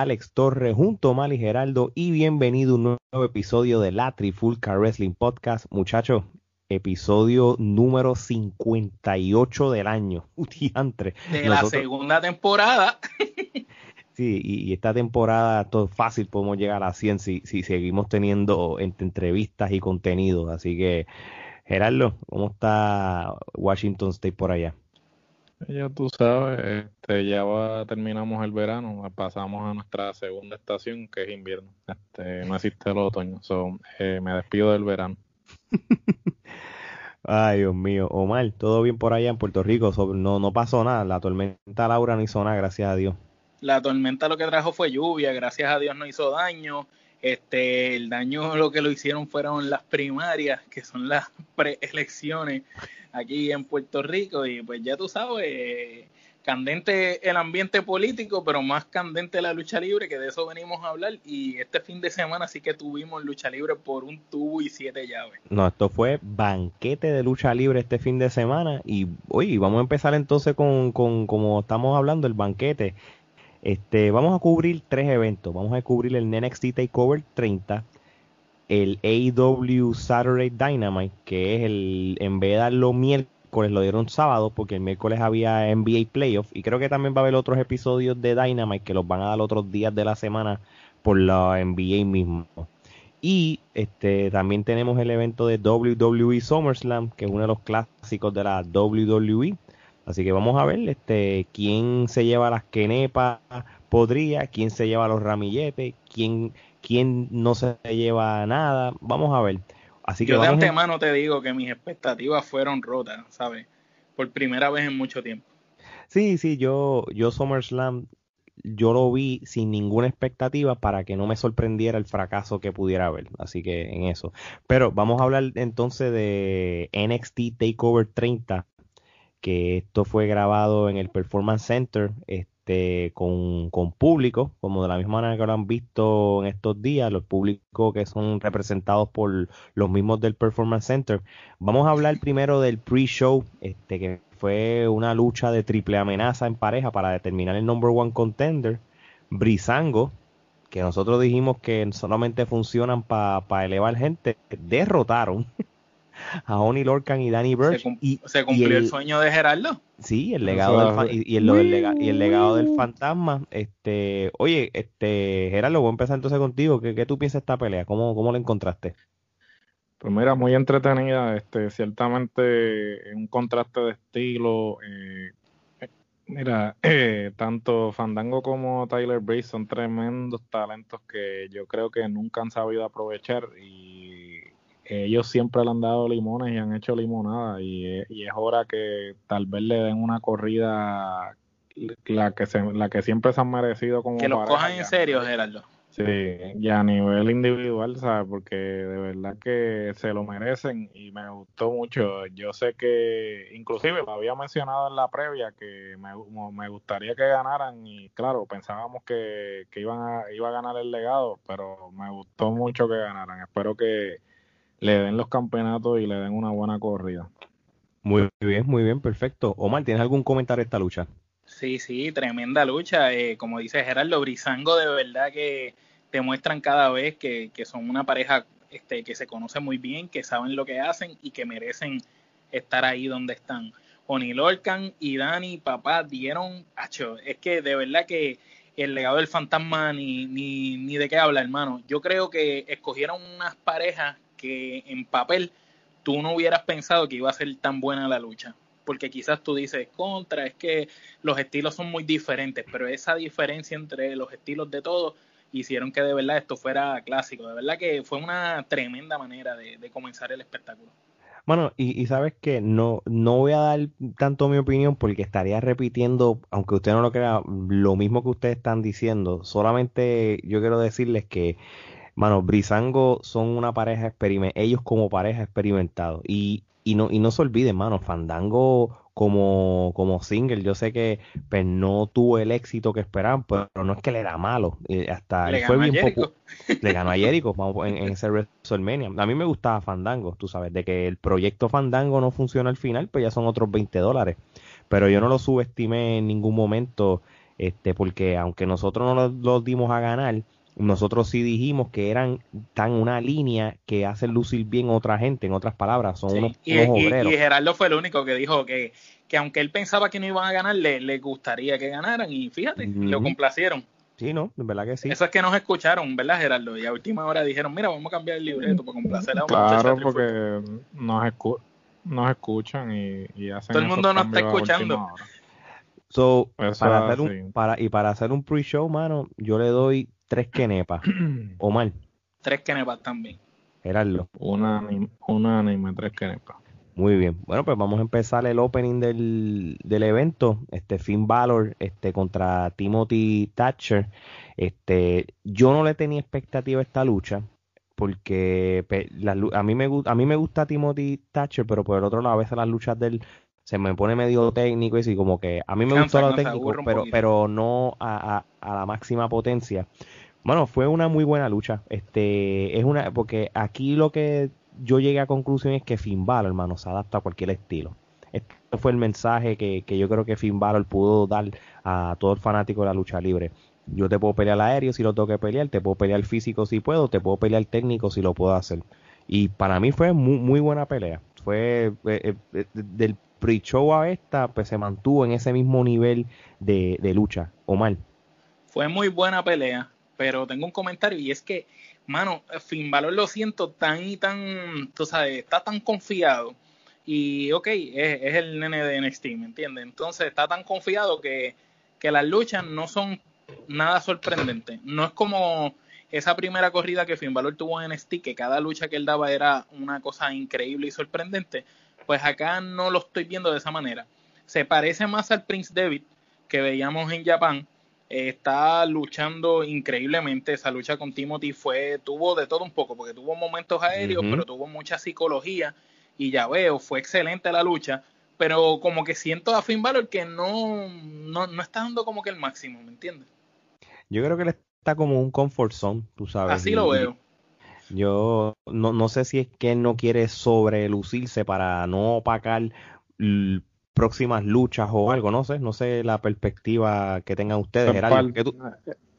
Alex Torres junto a Mali Geraldo y bienvenido a un nuevo episodio de la Trifulca Wrestling Podcast. Muchachos, episodio número 58 del año. Diantre. De la segunda temporada. sí, y, esta temporada todo fácil podemos llegar a 100 si, si seguimos teniendo entrevistas y contenidos. Así que, Gerardo, ¿cómo está Washington State por allá? Ya tú sabes, este, ya terminamos el verano, pasamos a nuestra segunda estación que es invierno. Este, no existe el otoño, so, eh, me despido del verano. Ay, Dios mío. Omar, ¿todo bien por allá en Puerto Rico? no, no pasó nada. La tormenta Laura no hizo nada, gracias a Dios. La tormenta lo que trajo fue lluvia, gracias a Dios no hizo daño. Este, el daño lo que lo hicieron fueron las primarias, que son las preelecciones aquí en Puerto Rico y pues ya tú sabes, candente el ambiente político, pero más candente la lucha libre, que de eso venimos a hablar y este fin de semana sí que tuvimos lucha libre por un tubo y siete llaves. No, esto fue banquete de lucha libre este fin de semana y oye, vamos a empezar entonces con, con como estamos hablando, el banquete. Este, vamos a cubrir tres eventos. Vamos a cubrir el NXT Takeover 30, el AW Saturday Dynamite, que es el, en vez de darlo miércoles, lo dieron sábado, porque el miércoles había NBA Playoff, y creo que también va a haber otros episodios de Dynamite que los van a dar otros días de la semana por la NBA mismo. Y este también tenemos el evento de WWE SummerSlam, que es uno de los clásicos de la WWE. Así que vamos a ver este quién se lleva las quenepas podría, quién se lleva los ramilletes, quién quién no se lleva nada. Vamos a ver. Así que Yo de antemano te digo que mis expectativas fueron rotas, ¿sabes? Por primera vez en mucho tiempo. Sí, sí, yo, yo SummerSlam, yo lo vi sin ninguna expectativa para que no me sorprendiera el fracaso que pudiera haber. Así que en eso. Pero vamos a hablar entonces de NXT Takeover 30, que esto fue grabado en el Performance Center. Este, este, con, público, como de la misma manera que lo han visto en estos días, los públicos que son representados por los mismos del Performance Center. Vamos a hablar primero del pre-show, este, que fue una lucha de triple amenaza en pareja para determinar el number one contender. Brisango, que nosotros dijimos que solamente funcionan para elevar gente, derrotaron a Oni Lorcan y Danny Burch. Se, y, se cumplió el, sueño de Gerardo. Sí, el legado del, y, el, y, el, legado del fantasma. Este, oye, este, Gerardo, voy a empezar entonces contigo. ¿Qué, qué tú piensas de esta pelea? ¿Cómo, ¿Cómo la encontraste? Pues mira, muy entretenida, este, ciertamente un contraste de estilo. Eh, mira, eh, tanto Fandango como Tyler Breeze son tremendos talentos que yo creo que nunca han sabido aprovechar y ellos siempre le han dado limones y han hecho limonada y, es hora que tal vez le den una corrida la que se, la que siempre se han merecido como que los cojan en serio Gerardo. Sí ya a nivel individual sabes porque de verdad que se lo merecen y me gustó mucho. Yo sé que inclusive lo había mencionado en la previa que me, me gustaría que ganaran y claro pensábamos que, que iban a, iba a ganar el legado pero me gustó mucho que ganaran. Espero que le den los campeonatos y le den una buena corrida. Muy bien, muy bien, perfecto. Omar, ¿tienes algún comentario de esta lucha? Sí, sí, tremenda lucha. Eh, como dice Gerardo Brizango, de verdad que demuestran cada vez que, son una pareja este, que se conoce muy bien, que saben lo que hacen y que merecen estar ahí donde están. Oni Lorcan y Dani, papá, dieron, acho, es que de verdad que el legado del fantasma ni, ni, ni de qué habla, hermano. Yo creo que escogieron unas parejas que en papel tú no hubieras pensado que iba a ser tan buena la lucha. Porque quizás tú dices, contra, es que los estilos son muy diferentes, pero esa diferencia entre los estilos de todos hicieron que de verdad esto fuera clásico. De verdad que fue una tremenda manera de, comenzar el espectáculo. Bueno, y, y, sabes que no, no voy a dar tanto mi opinión porque estaría repitiendo, aunque usted no lo crea, lo mismo que ustedes están diciendo. Solamente yo quiero decirles que Mano, Brisango son una pareja experimentada, ellos como pareja experimentados. Y, y, no, y no se olviden, mano, Fandango como, como single, yo sé que pues, no tuvo el éxito que esperaban, pero no es que le era malo. Eh, hasta le fue bien poco. Le ganó a Jericho en, en, ese WrestleMania. A mí me gustaba Fandango, tú sabes, de que el proyecto Fandango no funciona al final, pues ya son otros 20 dólares. Pero yo no lo subestimé en ningún momento este, porque aunque nosotros no los, dimos a ganar, nosotros sí dijimos que eran tan una línea que hacen lucir bien a otra gente, en otras palabras, son unos, y, obreros. Y, Gerardo fue el único que dijo que, que aunque él pensaba que no iban a ganar, le, gustaría que ganaran y fíjate, lo complacieron. Sí, no, de verdad que sí. Eso es que nos escucharon, ¿verdad, Gerardo? Y a última hora dijeron, mira, vamos a cambiar el libreto para complacer a un Claro, porque nos, nos escuchan y, y hacen Todo el mundo nos está escuchando. So, para hacer un, para, y para hacer un pre-show, mano, yo le doy tres quenepas. o mal. Tres quenepas también. Gerardo. Una, una anime, tres quenepas. Muy bien. Bueno, pues vamos a empezar el opening del, del evento. Este Finn Balor este, contra Timothy Thatcher. Este, yo no le tenía expectativa a esta lucha porque a mí me a mí me gusta Timothy Thatcher, pero por el otro lado a veces las luchas del se me pone medio técnico y así como que a mí me gustó lo técnico, pero pero no a, a, a, la máxima potencia. Bueno, fue una muy buena lucha. Este es una porque aquí lo que yo llegué a conclusión es que Finn Balor, hermano, se adapta a cualquier estilo. Este fue el mensaje que, que yo creo que Finn Balor pudo dar a todo el fanático de la lucha libre. Yo te puedo pelear aéreo si lo tengo que pelear, te puedo pelear físico si puedo, te puedo pelear técnico si lo puedo hacer. Y para mí fue muy, muy buena pelea. Fue eh, eh, eh, del pre-show a esta, pues se mantuvo en ese mismo nivel de, lucha. Omar. Fue muy buena pelea, pero tengo un comentario y es que mano, Finn Balor lo siento tan y tan, tú sabes, está tan confiado. Y ok, es, el nene de NXT, ¿me entiendes? Entonces está tan confiado que, las luchas no son nada sorprendentes. No es como esa primera corrida que Finn Balor tuvo en NXT, que cada lucha que él daba era una cosa increíble y sorprendente. Pues acá no lo estoy viendo de esa manera. Se parece más al Prince David que veíamos en Japón, está luchando increíblemente. Esa lucha con Timothy fue, tuvo de todo un poco, porque tuvo momentos aéreos, pero tuvo mucha psicología. Y ya veo, fue excelente la lucha. Pero como que siento a Finn Balor que no, no, no está dando como que el máximo, ¿me entiendes? Yo creo que él está como un comfort zone, tú sabes. Así lo veo. Yo no, no sé si es que él no quiere sobrelucirse para no opacar próximas luchas o algo, no sé, no sé la perspectiva que tengan ustedes. Eh,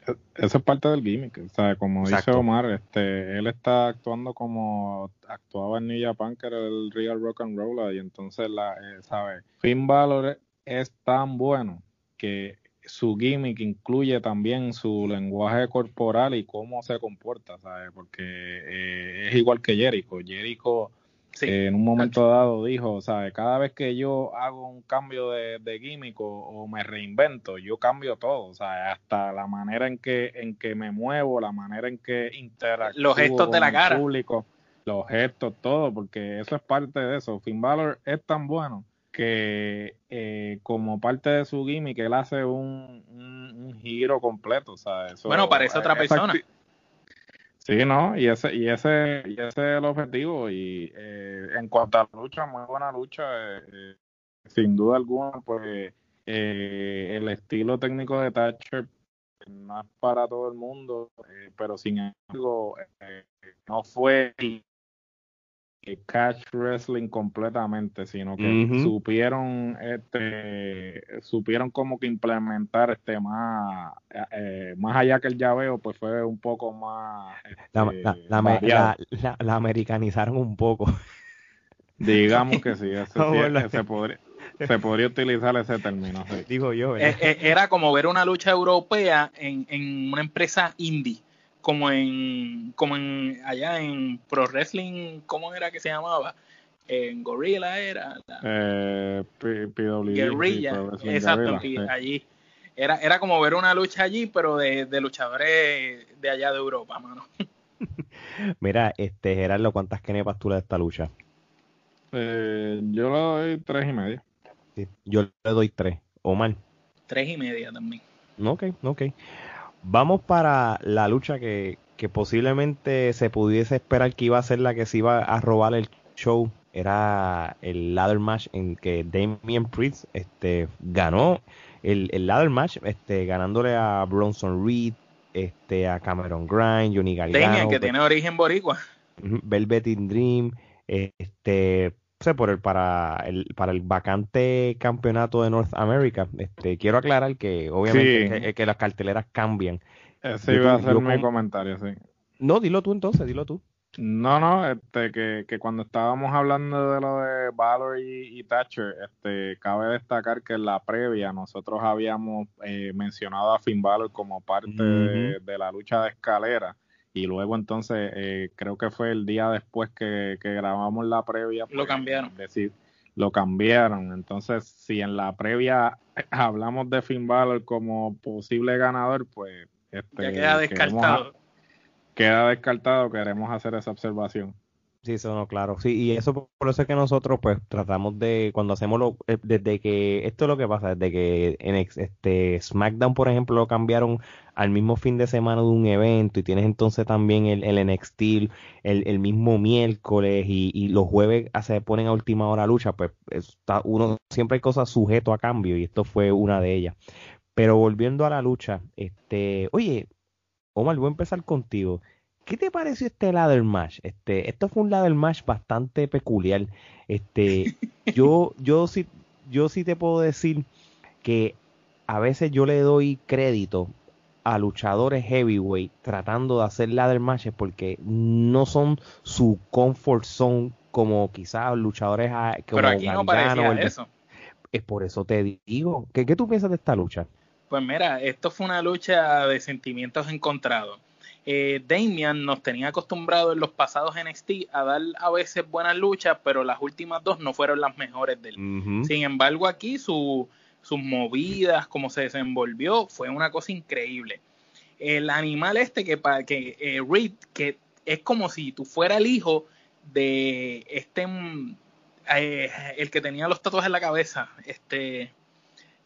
eh, eso es parte del gimmick, o sea, como dice Omar, este, él está actuando como actuaba en New Japan, que era el Real Rock and Roll, y entonces, la, eh, ¿sabe? Finn Balor es tan bueno que su gimmick incluye también su lenguaje corporal y cómo se comporta, ¿sabes? Porque es igual que Jericho. Jericho en un momento dado dijo, sea, cada vez que yo hago un cambio de, de gimmick o, me reinvento, yo cambio todo, sea, hasta la manera en que en que me muevo, la manera en que interactúo los gestos de la cara, público, los gestos, todo, porque eso es parte de eso. Finn Balor es tan bueno que eh, como parte de su gimmick él hace un, un, giro completo, eso, bueno, parece otra persona. Sí, no, y ese, y ese, y ese es el objetivo. Y eh, en cuanto a la lucha, muy buena lucha, eh, eh, sin duda alguna, pues el estilo técnico de Thatcher no es para todo el mundo, pero sin embargo, no fue catch wrestling completamente, sino que supieron este supieron como que implementar este más eh, más allá que el llaveo, pues fue un poco más la, la, este, americanizaron un poco. Digamos que sí, se, podría, se podría utilizar ese término. Digo yo. Eh, eh, era como ver una lucha europea en, en una empresa indie como en, como en allá en Pro Wrestling, ¿cómo era que se llamaba? En Gorilla era. Eh, Guerrilla, exacto, allí. Era, era como ver una lucha allí, pero de, de luchadores de allá de Europa, mano. Mira, este Gerardo, ¿cuántas kenepas tú le das a esta lucha? Eh, yo le doy tres y media. yo le doy tres. Omar. Tres y media también. Ok, ok. Vamos para la lucha que, posiblemente se pudiese esperar que iba a ser la que se iba a robar el show. Era el ladder match en que Damien Priest este, ganó el, el ladder match, este, ganándole a Bronson Reed, este, a Cameron Grind, Johnny Gargano. Damien, que tiene origen boricua. Velvet in Dream, este, por el para el para el vacante campeonato de North America, este quiero aclarar que obviamente que, las carteleras cambian. Ese iba a ser mi comentario, sí. No, dilo tú entonces, dilo tú. No, no, este, que, que cuando estábamos hablando de lo de Valor y, Thatcher, este, cabe destacar que en la previa nosotros habíamos eh, mencionado a Finn Balor como parte de, la lucha de escalera y luego entonces eh, creo que fue el día después que, grabamos la previa. lo pues, cambiaron. Decir, lo cambiaron. Entonces, si en la previa hablamos de Finn Balor como posible ganador, pues... Este, ya queda descartado queda descartado, queremos hacer esa observación. Sí, eso no, claro. Sí, y eso por eso es que nosotros pues tratamos de, cuando hacemos lo, eh, desde que, esto es lo que pasa, desde que en este SmackDown, por ejemplo, lo cambiaron al mismo fin de semana de un evento y tienes entonces también el, el NXT el, el mismo miércoles y, los jueves se ponen a última hora lucha, pues está uno, siempre hay cosas sujeto a cambio y esto fue una de ellas. Pero volviendo a la lucha, este, oye, Omar, voy a empezar contigo. ¿Qué te pareció este ladder match? Este, esto fue un ladder match bastante peculiar. Este, yo, yo sí, yo sí te puedo decir que a veces yo le doy crédito a luchadores heavyweight tratando de hacer ladder matches porque no son su comfort zone como quizás luchadores como Pero aquí no parecía eso. Es por eso te digo. ¿Qué, ¿Qué tú piensas de esta lucha? Pues mira, esto fue una lucha de sentimientos encontrados. Eh, Damian nos tenía acostumbrado en los pasados NXT a dar a veces buenas luchas, pero las últimas dos no fueron las mejores de él. Sin embargo, aquí sus movidas, cómo se desenvolvió, fue una cosa increíble. El animal este que, que eh, Reed, que es como si tú fuera el hijo de este, mm, eh, el que tenía los tatuajes en la cabeza, este,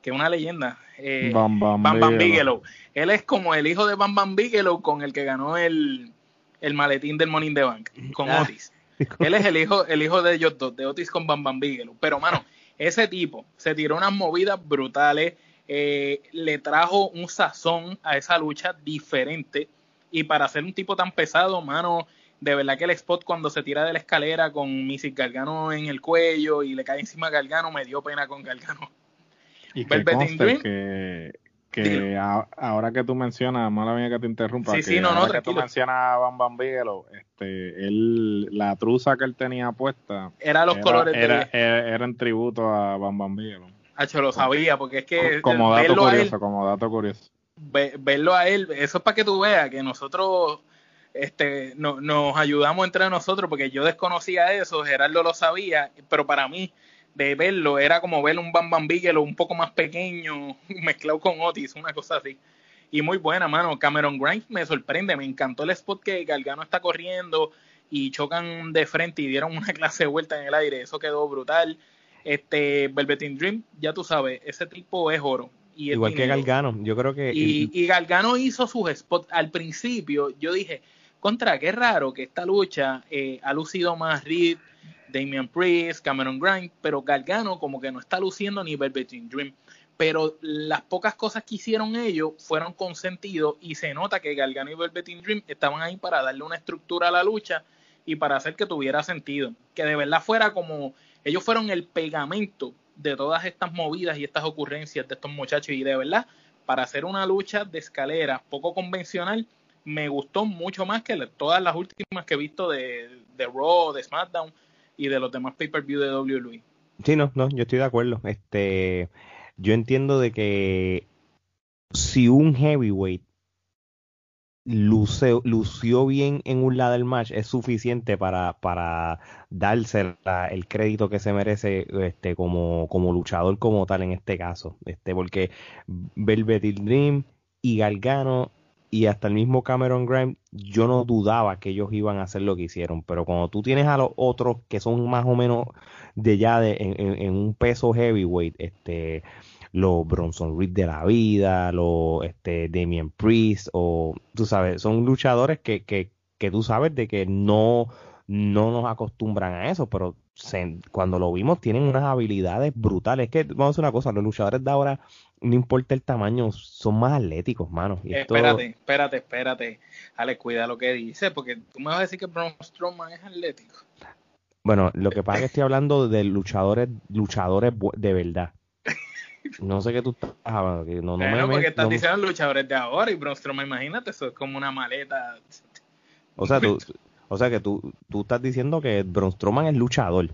que es una leyenda. Eh, Bam, Bam, Bigelow. Él es como el hijo de Bam Bam Bigelow con el que ganó el, el maletín del Money in the Bank, con ah. Otis. Él es el hijo, el hijo de ellos dos, de Otis con Bam Bam Bigelow. Pero, mano, ese tipo se tiró unas movidas brutales, eh, le trajo un sazón a esa lucha diferente. Y para ser un tipo tan pesado, mano, de verdad que el spot cuando se tira de la escalera con Missy Gargano en el cuello y le cae encima a Gargano, me dio pena con Gargano. Y que que, ahora que tú mencionas, mala mía que te interrumpa, sí, sí, no, no, que tú mencionas a Bam Bam Bigelow, este, él, la truza que él tenía puesta era los colores era, era, en tributo a Bam Bam Bigelow. Hacho, lo sabía, porque es que como dato curioso, como dato curioso. verlo a él, eso es para que tú veas que nosotros este, no, nos ayudamos entre nosotros, porque yo desconocía eso, Gerardo lo sabía, pero para mí de verlo, era como ver un Bam Bam Bigelow un poco más pequeño, mezclado con Otis, una cosa así. Y muy buena, mano. Cameron Grimes me sorprende, me encantó el spot que Galgano está corriendo y chocan de frente y dieron una clase de vuelta en el aire, eso quedó brutal. Este Velveteen Dream, ya tú sabes, ese tipo es oro. Y Igual que Galgano, yo creo que... Y, y Galgano hizo sus spots. Al principio yo dije, contra, qué raro que esta lucha eh, ha lucido más Reed, Damian Priest, Cameron Grimes, pero Gargano como que no está luciendo ni Velveteen Dream. Pero las pocas cosas que hicieron ellos fueron con sentido y se nota que Gargano y Velveteen Dream estaban ahí para darle una estructura a la lucha y para hacer que tuviera sentido. Que de verdad fuera como ellos fueron el pegamento de todas estas movidas y estas ocurrencias de estos muchachos y de verdad para hacer una lucha de escalera poco convencional me gustó mucho más que todas las últimas que he visto de, de Raw, de SmackDown y de los demás pay-per-view de WWE. Sí, no, no, yo estoy de acuerdo. Este, yo entiendo de que si un heavyweight luce, lució bien en un lado del match es suficiente para, para darse el crédito que se merece este como, como luchador como tal en este caso este porque Velvet Dream y Gargano y hasta el mismo Cameron Grimes, yo no dudaba que ellos iban a hacer lo que hicieron, pero cuando tú tienes a los otros que son más o menos de ya de, en, un peso heavyweight, este, los Bronson Reed de la vida, los este, Damien Priest, o tú sabes, son luchadores que, que, que tú sabes de que no, no nos acostumbran a eso, pero cuando lo vimos tienen unas habilidades brutales. Es que vamos a decir una cosa, los luchadores de ahora no importa el tamaño, son más atléticos, mano. espérate, espérate, espérate. Ale, cuida lo que dice, porque tú me vas a decir que Braun Strowman es atlético. Bueno, lo que pasa es que estoy hablando de luchadores, luchadores de verdad. No sé qué tú estás hablando. Que no, no bueno, me, porque estás no- diciendo luchadores de ahora y Braun Strowman, imagínate, eso es como una maleta. o sea, tú, o sea que tú, tú estás diciendo que Braun Strowman es luchador.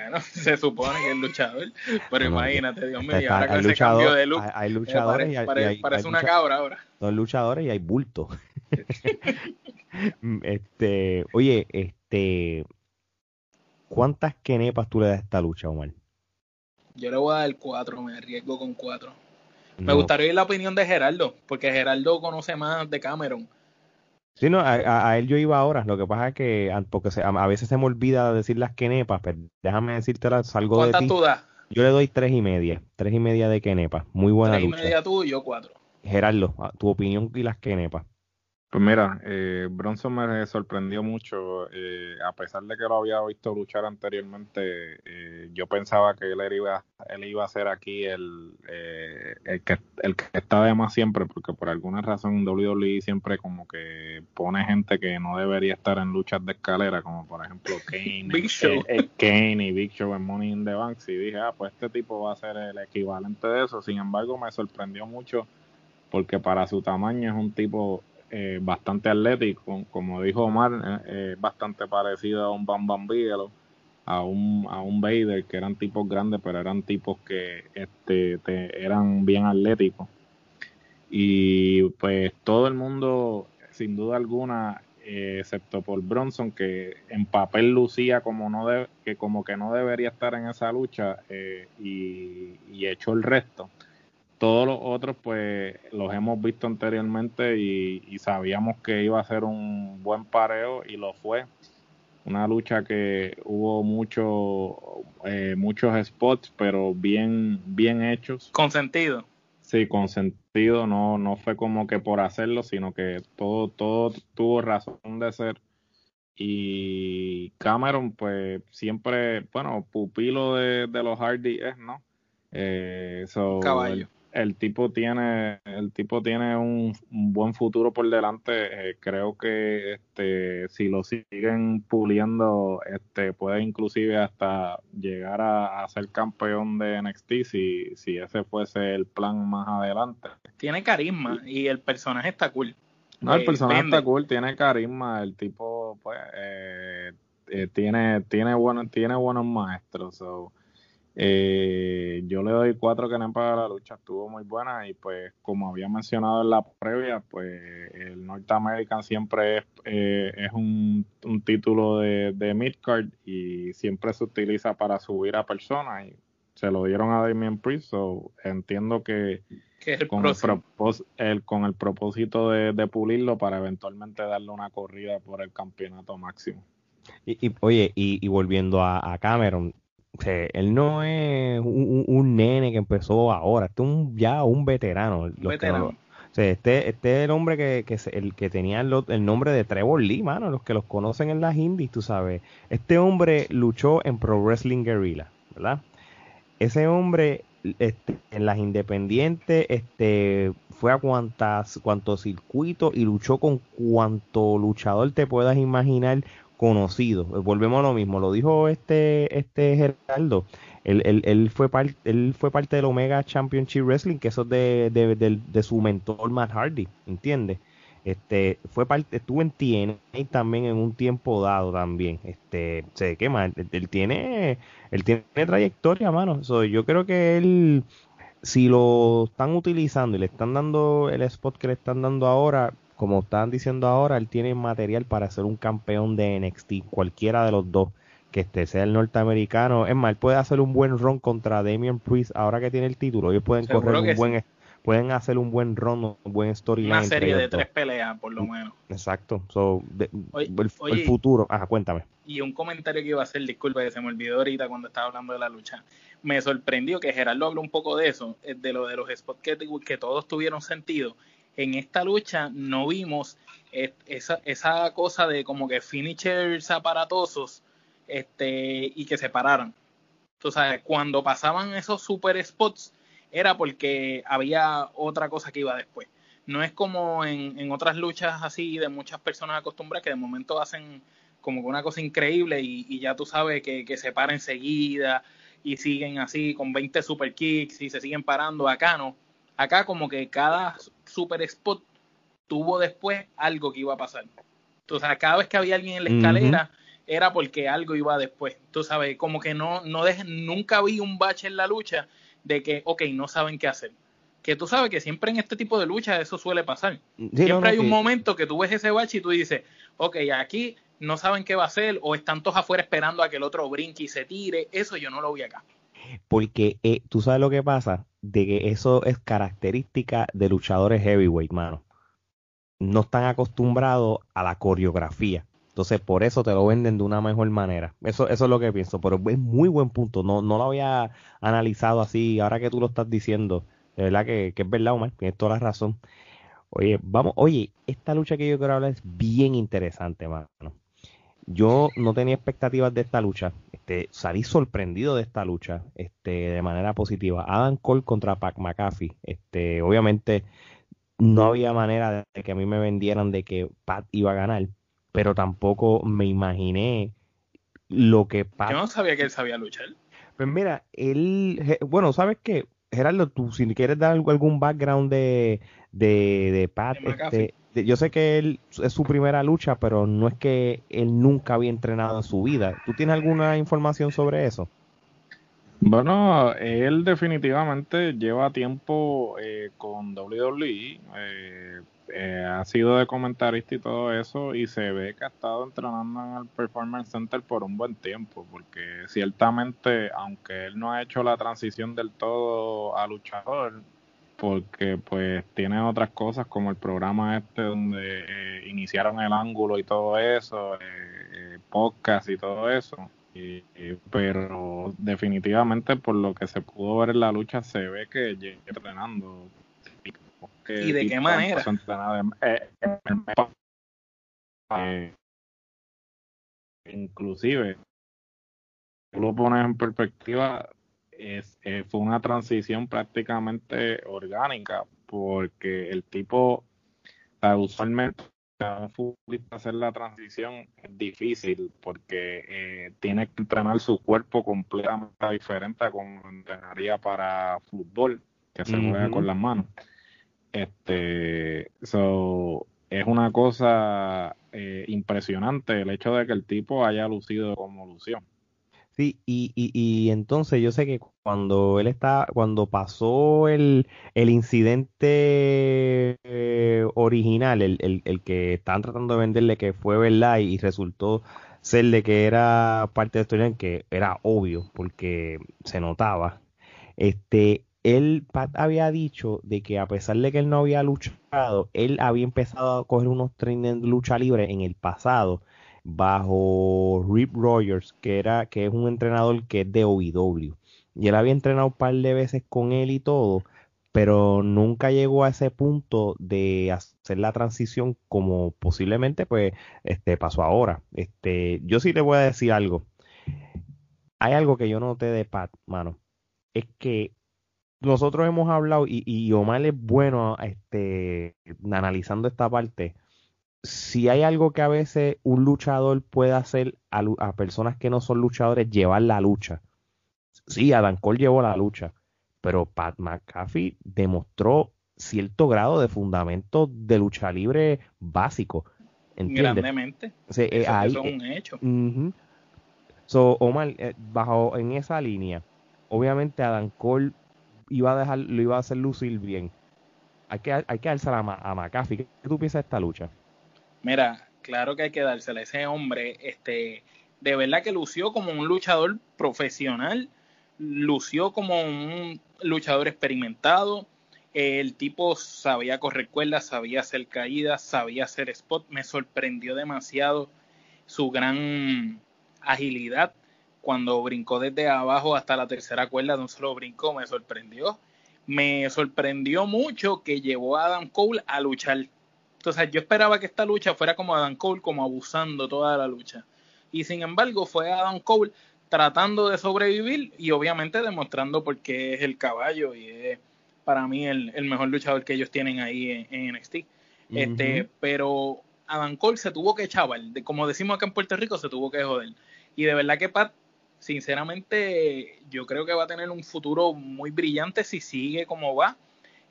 Bueno, se supone que es luchador, pero No, imagínate, Dios mío, y ahora con hay, ese luchador- cambio de look, hay, hay eh, luchadores pare- y hay, pare- y hay- parece una lucha- cabra ahora. Son luchadores y hay bulto. este, oye, este, ¿cuántas kenepas tú le das a esta lucha, Omar? Yo le voy a dar cuatro, me arriesgo con cuatro. Me No. gustaría oír la opinión de Gerardo, porque Gerardo conoce más de Cameron. Sí, no, a, él yo iba ahora. Lo que pasa es que porque se- a, a veces se me olvida decir las kenepas, pero déjame decírtela, salgo de ¿Cuántas ti. tú das? Yo le doy tres y media, tres y media de kenepas. Muy buena Tres y lucha. media tú y yo cuatro. Gerardo, tu opinión y las kenepas. Pues mira, eh, Bronson me sorprendió mucho, eh, a pesar de que lo había visto luchar anteriormente, eh, yo pensaba que él iba, él iba a ser aquí el, eh, el, que, el que está de más siempre, porque por alguna razón WWE siempre como que pone gente que no debería estar en luchas de escalera, como por ejemplo Kane, Big Show. eh, eh, Kane y Big Show en Money in the Bank, y dije, ah, pues este tipo va a ser el equivalente de eso, sin embargo me sorprendió mucho porque para su tamaño es un tipo eh, bastante atlético, como dijo Omar, eh, bastante parecido a un Bam Bam Bigelow, a un, a un Vader, que eran tipos grandes, pero eran tipos que este, te- eran bien atléticos. Y pues todo el mundo, sin duda alguna, eh, excepto por Bronson, que en papel lucía como no de- que como que no debería estar en esa lucha eh, y, y echó el resto todos los otros pues los hemos visto anteriormente y, y sabíamos que iba a ser un buen pareo y lo fue. Una lucha que hubo mucho eh, muchos spots pero bien bien hechos. Con sentido. sí con sentido. No no fue como que por hacerlo sino que todo todo tuvo razón de ser. Y Cameron pues siempre bueno pupilo de, de los Hardy es no eh, so, Caballo. El- tipo tiene el tipo tiene un, un buen futuro por delante Eh, creo que este si lo siguen puliendo este puede inclusive hasta llegar a, a ser campeón de NXT si, si ese fuese el plan más adelante Tiene carisma y el personaje está cool. no el Eh, personaje vende. está cool tiene carisma el tipo pues eh, eh, tiene tiene buenos tiene buenos maestros so, eh, yo le doy cuatro que para la lucha, estuvo muy buena y pues como había mencionado en la previa, pues el North American siempre es, eh, es un, un título de, de midcard y siempre se utiliza para subir a personas y se lo dieron a Damien Priest, so entiendo que el con el, próximo. propós- el- con el propósito de, de pulirlo para eventualmente darle una corrida por el campeonato máximo. Y, y, oye, y, y volviendo a, a Cameron, o sea, él no es un, un- un nene que empezó ahora, este es un, ya un veterano. Veterano. o sea, este, este es el hombre que, que el que tenía el, el nombre de Trevor Lee, mano, los que los conocen en las indies, tú sabes. Este hombre luchó en Pro Wrestling Guerrilla, ¿verdad? Ese hombre este, en las independientes este, fue a cuantas, cuantos circuitos y luchó con cuanto luchador te puedas imaginar conocido. Volvemos a lo mismo, lo dijo este, este Geraldo. Él, él, él fue parte, él fue parte del Omega Championship Wrestling, que eso es de, de, de- de su mentor Matt Hardy, ¿entiendes? Este, fue parte, estuvo en TNA también en un tiempo dado también. Este, sé qué más, él, él tiene, él tiene trayectoria, mano. So, yo creo que él, si lo están utilizando y le están dando el spot que le están dando ahora, como están diciendo ahora, él tiene material para ser un campeón de NXT, cualquiera de los dos, que este sea el norteamericano. Es más, él puede hacer un buen run contra Damian Priest ahora que tiene el título. Ellos pueden Seguro correr un buen, pueden hacer un buen run, un buen storyline. Una serie de tres peleas, por lo menos. Exacto. So, de- Oye, el, futuro. Ajá, cuéntame. Y un comentario que iba a hacer, disculpa que se me olvidó ahorita cuando estaba hablando de la lucha. Me sorprendió que Gerardo habló un poco de eso, eh, de lo de los spots que, que todos tuvieron sentido. En esta lucha no vimos esa, esa cosa de como que finishers aparatosos este, y que se pararan. Tú sabes, cuando pasaban esos super spots era porque había otra cosa que iba después. No es como en, en otras luchas así de muchas personas acostumbradas que de momento hacen como que una cosa increíble y, ya tú sabes que, que se para enseguida y siguen así con 20 super kicks y se siguen parando. Acá no. Acá como que cada super spot tuvo después algo que iba a pasar. Entonces, cada vez que había alguien en la escalera, era porque algo iba después. Tú sabes, como que no, no nunca vi un bache en la lucha de que, ok, no saben qué hacer. Que tú sabes que siempre en este tipo de lucha eso suele pasar. siempre hay un momento que tú ves ese bache y tú dices, ok, aquí no saben qué va a hacer o están todos afuera esperando a que el otro brinque y se tire. Eso yo no lo vi acá. Porque eh, tú sabes lo que pasa, de que eso es característica de luchadores heavyweight, mano. No están acostumbrados a la coreografía. Entonces, por eso te lo venden de una mejor manera. Eso, es lo que pienso. Pero es muy buen punto. No, no lo había analizado así. Ahora que tú lo estás diciendo, de verdad que, que es verdad, Omar. Tienes toda la razón. Oye, vamos, oye, esta lucha que yo quiero hablar es bien interesante, mano. Yo no tenía expectativas de esta lucha. Este, salí sorprendido de esta lucha, este, de manera positiva. Adam Cole contra Pac McAfee. Este, obviamente no había manera de que a mí me vendieran de que Pat iba a ganar, pero tampoco me imaginé lo que Pat. Yo no sabía que él sabía luchar. Pues mira, él, bueno, ¿sabes qué? Gerardo, tú si quieres dar algún background de, de, de Pat, este, yo sé que él es su primera lucha, pero no es que él nunca había entrenado en su vida. ¿Tú tienes alguna información sobre eso? Bueno, él definitivamente lleva tiempo eh, con WWE, eh, eh, ha sido de comentarista y todo eso, y se ve que ha estado entrenando en el Performance Center por un buen tiempo, porque ciertamente, aunque él no ha hecho la transición del todo a luchador, porque pues tiene otras cosas como el programa este donde eh, iniciaron el ángulo y todo eso, eh, eh, podcast y todo eso. Y, pero definitivamente por lo que se pudo ver en la lucha se ve que llega entrenando. ¿Y de qué manera? inclusive, tú lo pones en perspectiva, es, eh, fue una transición prácticamente orgánica, porque el tipo, usualmente un futbolista hacer la transición es difícil porque eh, tiene que entrenar su cuerpo completamente diferente a como entrenaría para fútbol, que se juega con las manos. Este, so, es una cosa eh, impresionante el hecho de que el tipo haya lucido como lució. Sí, y, y, y, entonces yo sé que cuando él está, cuando pasó el, el incidente eh, original, el, el, el, que estaban tratando de venderle que fue verdad y, resultó ser de que era parte de esto, que era obvio porque se notaba, este, él había dicho de que a pesar de que él no había luchado, él había empezado a coger unos trainings de lucha libre en el pasado bajo Rip Rogers, que era que es un entrenador que es de. Y él había entrenado un par de veces con él y todo, pero nunca llegó a ese punto de hacer la transición como posiblemente pues este pasó ahora. Este, yo sí le voy a decir algo. Hay algo que yo noté de Pat, mano. Es que nosotros hemos hablado y, y Omar es bueno este, analizando esta parte si hay algo que a veces un luchador puede hacer a, personas que no son luchadores, llevar la lucha. Sí, Adam Cole llevó la lucha, pero Pat McAfee demostró cierto grado de fundamento de lucha libre básico. Grandemente. Eh, eso, es un hecho. so, Omar, eh, bajo en esa línea, obviamente Adam Cole iba a dejar, lo iba a hacer lucir bien. Hay que, hay que alzar a, a McAfee. ¿Qué tú piensas de esta lucha? Mira, claro que hay que dársela. Ese hombre, este, de verdad que lució como un luchador profesional, lució como un luchador experimentado. El tipo sabía correr cuerdas, sabía hacer caídas, sabía hacer spot. Me sorprendió demasiado su gran agilidad cuando brincó desde abajo hasta la tercera cuerda de un solo brinco. Me sorprendió. Me sorprendió mucho que llevó a Adam Cole a luchar entonces yo esperaba que esta lucha fuera como Adam Cole, como abusando toda la lucha. Y sin embargo fue Adam Cole tratando de sobrevivir y obviamente demostrando por qué es el caballo y es para mí el, mejor luchador que ellos tienen ahí en, NXT. Este, pero Adam Cole se tuvo que chaval, como decimos acá en Puerto Rico, se tuvo que joder. Y de verdad que Pat, sinceramente, yo creo que va a tener un futuro muy brillante si sigue como va.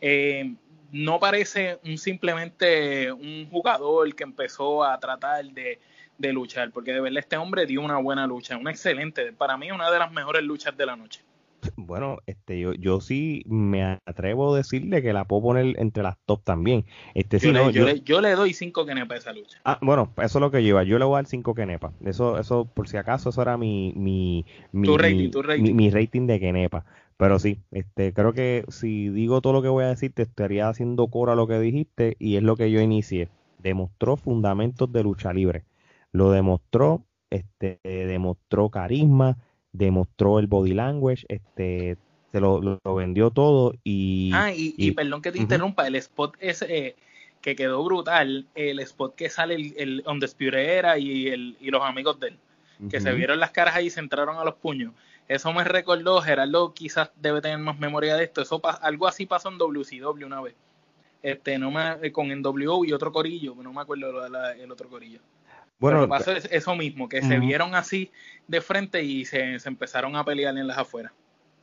Eh, no parece un simplemente un jugador que empezó a tratar de, de luchar, porque de verdad este hombre dio una buena lucha, una excelente, para mí una de las mejores luchas de la noche. Bueno, este, yo, yo sí me atrevo a decirle que la puedo poner entre las top también. Este, yo, le, no, yo, le, yo, le, doy 5 kenepa a esa lucha. Ah, bueno, eso es lo que lleva. Yo le voy a dar 5 kenepa. Eso, eso, por si acaso, eso era mi, mi, mi, tu rating, mi, tu rating. mi, mi rating de kenepa. Pero sí, este, creo que si digo todo lo que voy a decir, te estaría haciendo coro a lo que dijiste y es lo que yo inicié. Demostró fundamentos de lucha libre. Lo demostró, este, demostró carisma, demostró el body language, este, se lo, vendió todo y... Ah, y, y, y perdón que te uh -huh. interrumpa, el spot ese eh, que quedó brutal, el spot que sale el, el Undisputed Era y, el, y los amigos de él, uh -huh. que se vieron las caras ahí y se entraron a los puños. Eso me recordó, Gerardo quizás debe tener más memoria de esto, eso algo así pasó en WCW una vez. Este, no me, con NWO y otro corillo, no me acuerdo lo de la, el otro corillo. Bueno, Pero pasó eso mismo, que uh -huh. se vieron así de frente y se, se, empezaron a pelear en las afueras.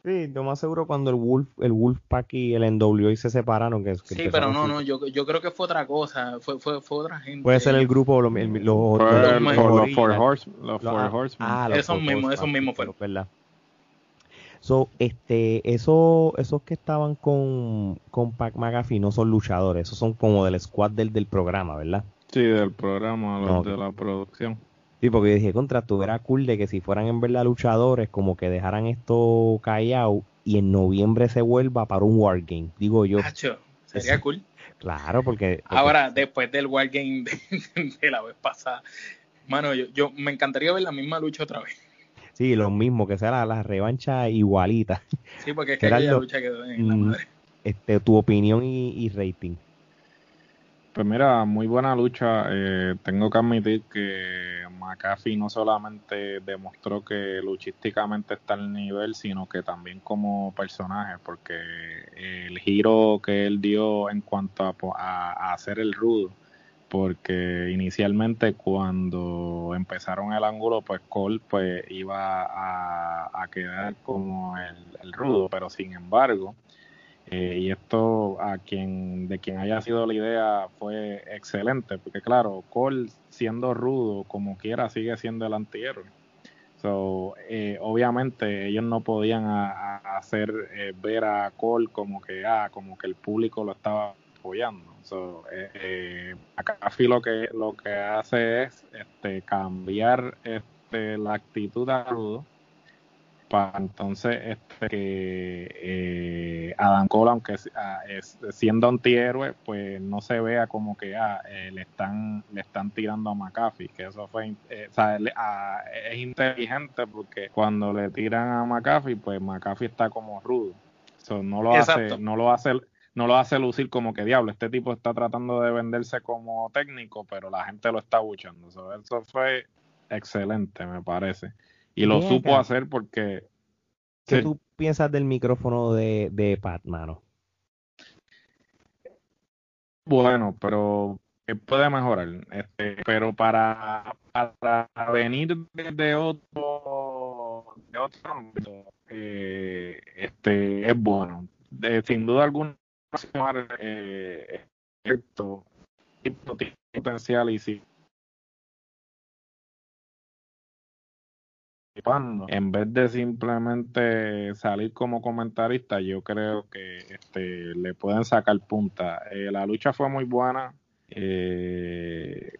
Sí, lo más seguro cuando el Wolf, el Wolfpack y el NWO se separaron. Que, que sí, pero no, no, yo, yo creo que fue otra cosa, fue, fue, fue otra gente. Puede ser el grupo, los, los, los. Los Four Horsemen. Ah, esos mismos, esos mismos fueron. ¿verdad? So, este, eso, esos que estaban con, con Pac McAfee no son luchadores, esos son como del squad del, del programa, ¿verdad? Sí, del programa, no, de la producción. Sí, porque yo dije, contra, tú era cool de que si fueran en verdad luchadores, como que dejaran esto callado y en noviembre se vuelva para un Wargame, digo yo. Nacho, sería cool. Claro, porque, porque... Ahora, después del Wargame de, de, la vez pasada, mano, yo, yo me encantaría ver la misma lucha otra vez. Sí, lo mismo, que sea la, la revancha igualita. Sí, porque es que aquella lucha quedó en la madre. Este, tu opinión y, y rating. Pues mira, muy buena lucha. Eh, tengo que admitir que McAfee no solamente demostró que luchísticamente está al nivel, sino que también como personaje, porque el giro que él dio en cuanto a, a, a hacer el rudo, porque inicialmente cuando empezaron el ángulo, pues Cole pues iba a, a quedar como el, el, rudo, pero sin embargo, eh, y esto a quien de quien haya sido la idea fue excelente, porque claro, Cole siendo rudo como quiera sigue siendo el antihéroe. So, eh, obviamente ellos no podían hacer eh, ver a Cole como que ah, como que el público lo estaba apoyando. So, eh, eh, McAfee lo que lo que hace es este cambiar este la actitud a rudo para entonces este que eh, Adam Cole aunque ah, es, siendo antihéroe pues no se vea como que ah, eh, le están le están tirando a McAfee que eso fue eh, o sea, le, ah, es inteligente porque cuando le tiran a McAfee pues McAfee está como rudo so, no lo Exacto. hace no lo hace no lo hace lucir como que diablo, este tipo está tratando de venderse como técnico, pero la gente lo está buchando. So, eso fue excelente, me parece. Y lo Bien, supo acá. hacer porque... ¿Qué sí. tú piensas del micrófono de, de Pat, mano? Bueno, pero puede mejorar. Este, pero para, para venir de otro, de otro ámbito, eh, este, es bueno. De, sin duda alguna eh, esto potencial y si en vez de simplemente salir como comentarista yo creo que este le pueden sacar punta. Eh, la lucha fue muy buena. Eh,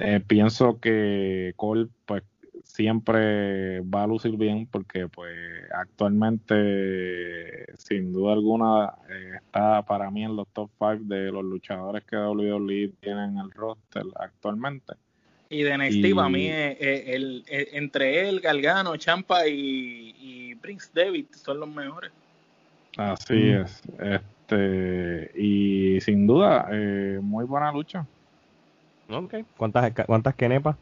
eh, pienso que Cole pues siempre va a lucir bien porque pues actualmente sin duda alguna eh, está para mí en los top 5 de los luchadores que WWE tienen en el roster actualmente. Y de NXT y... para mí el, el, entre él, Galgano, Champa y, y, Prince David son los mejores. Así mm. es. Este y sin duda eh, muy buena lucha. Okay. ¿Cuántas cuántas kenepas?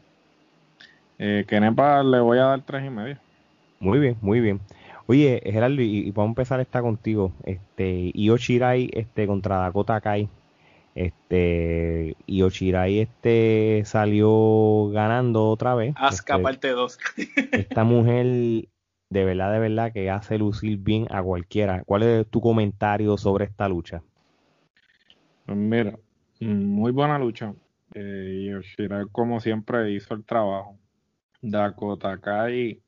Eh, Kenepa le voy a dar tres y medio. Muy bien, muy bien. Oye, Gerardo, y, y vamos a empezar esta contigo. Este, Io Shirai este, contra Dakota Kai. Este, y Oshirai este salió ganando otra vez. Asuka Este, parte 2. esta mujer de verdad, de verdad que hace lucir bien a cualquiera. ¿Cuál es tu comentario sobre esta lucha? Pues mira, muy buena lucha. Eh, y Oshirai, como siempre, hizo el trabajo. Dakota Kai,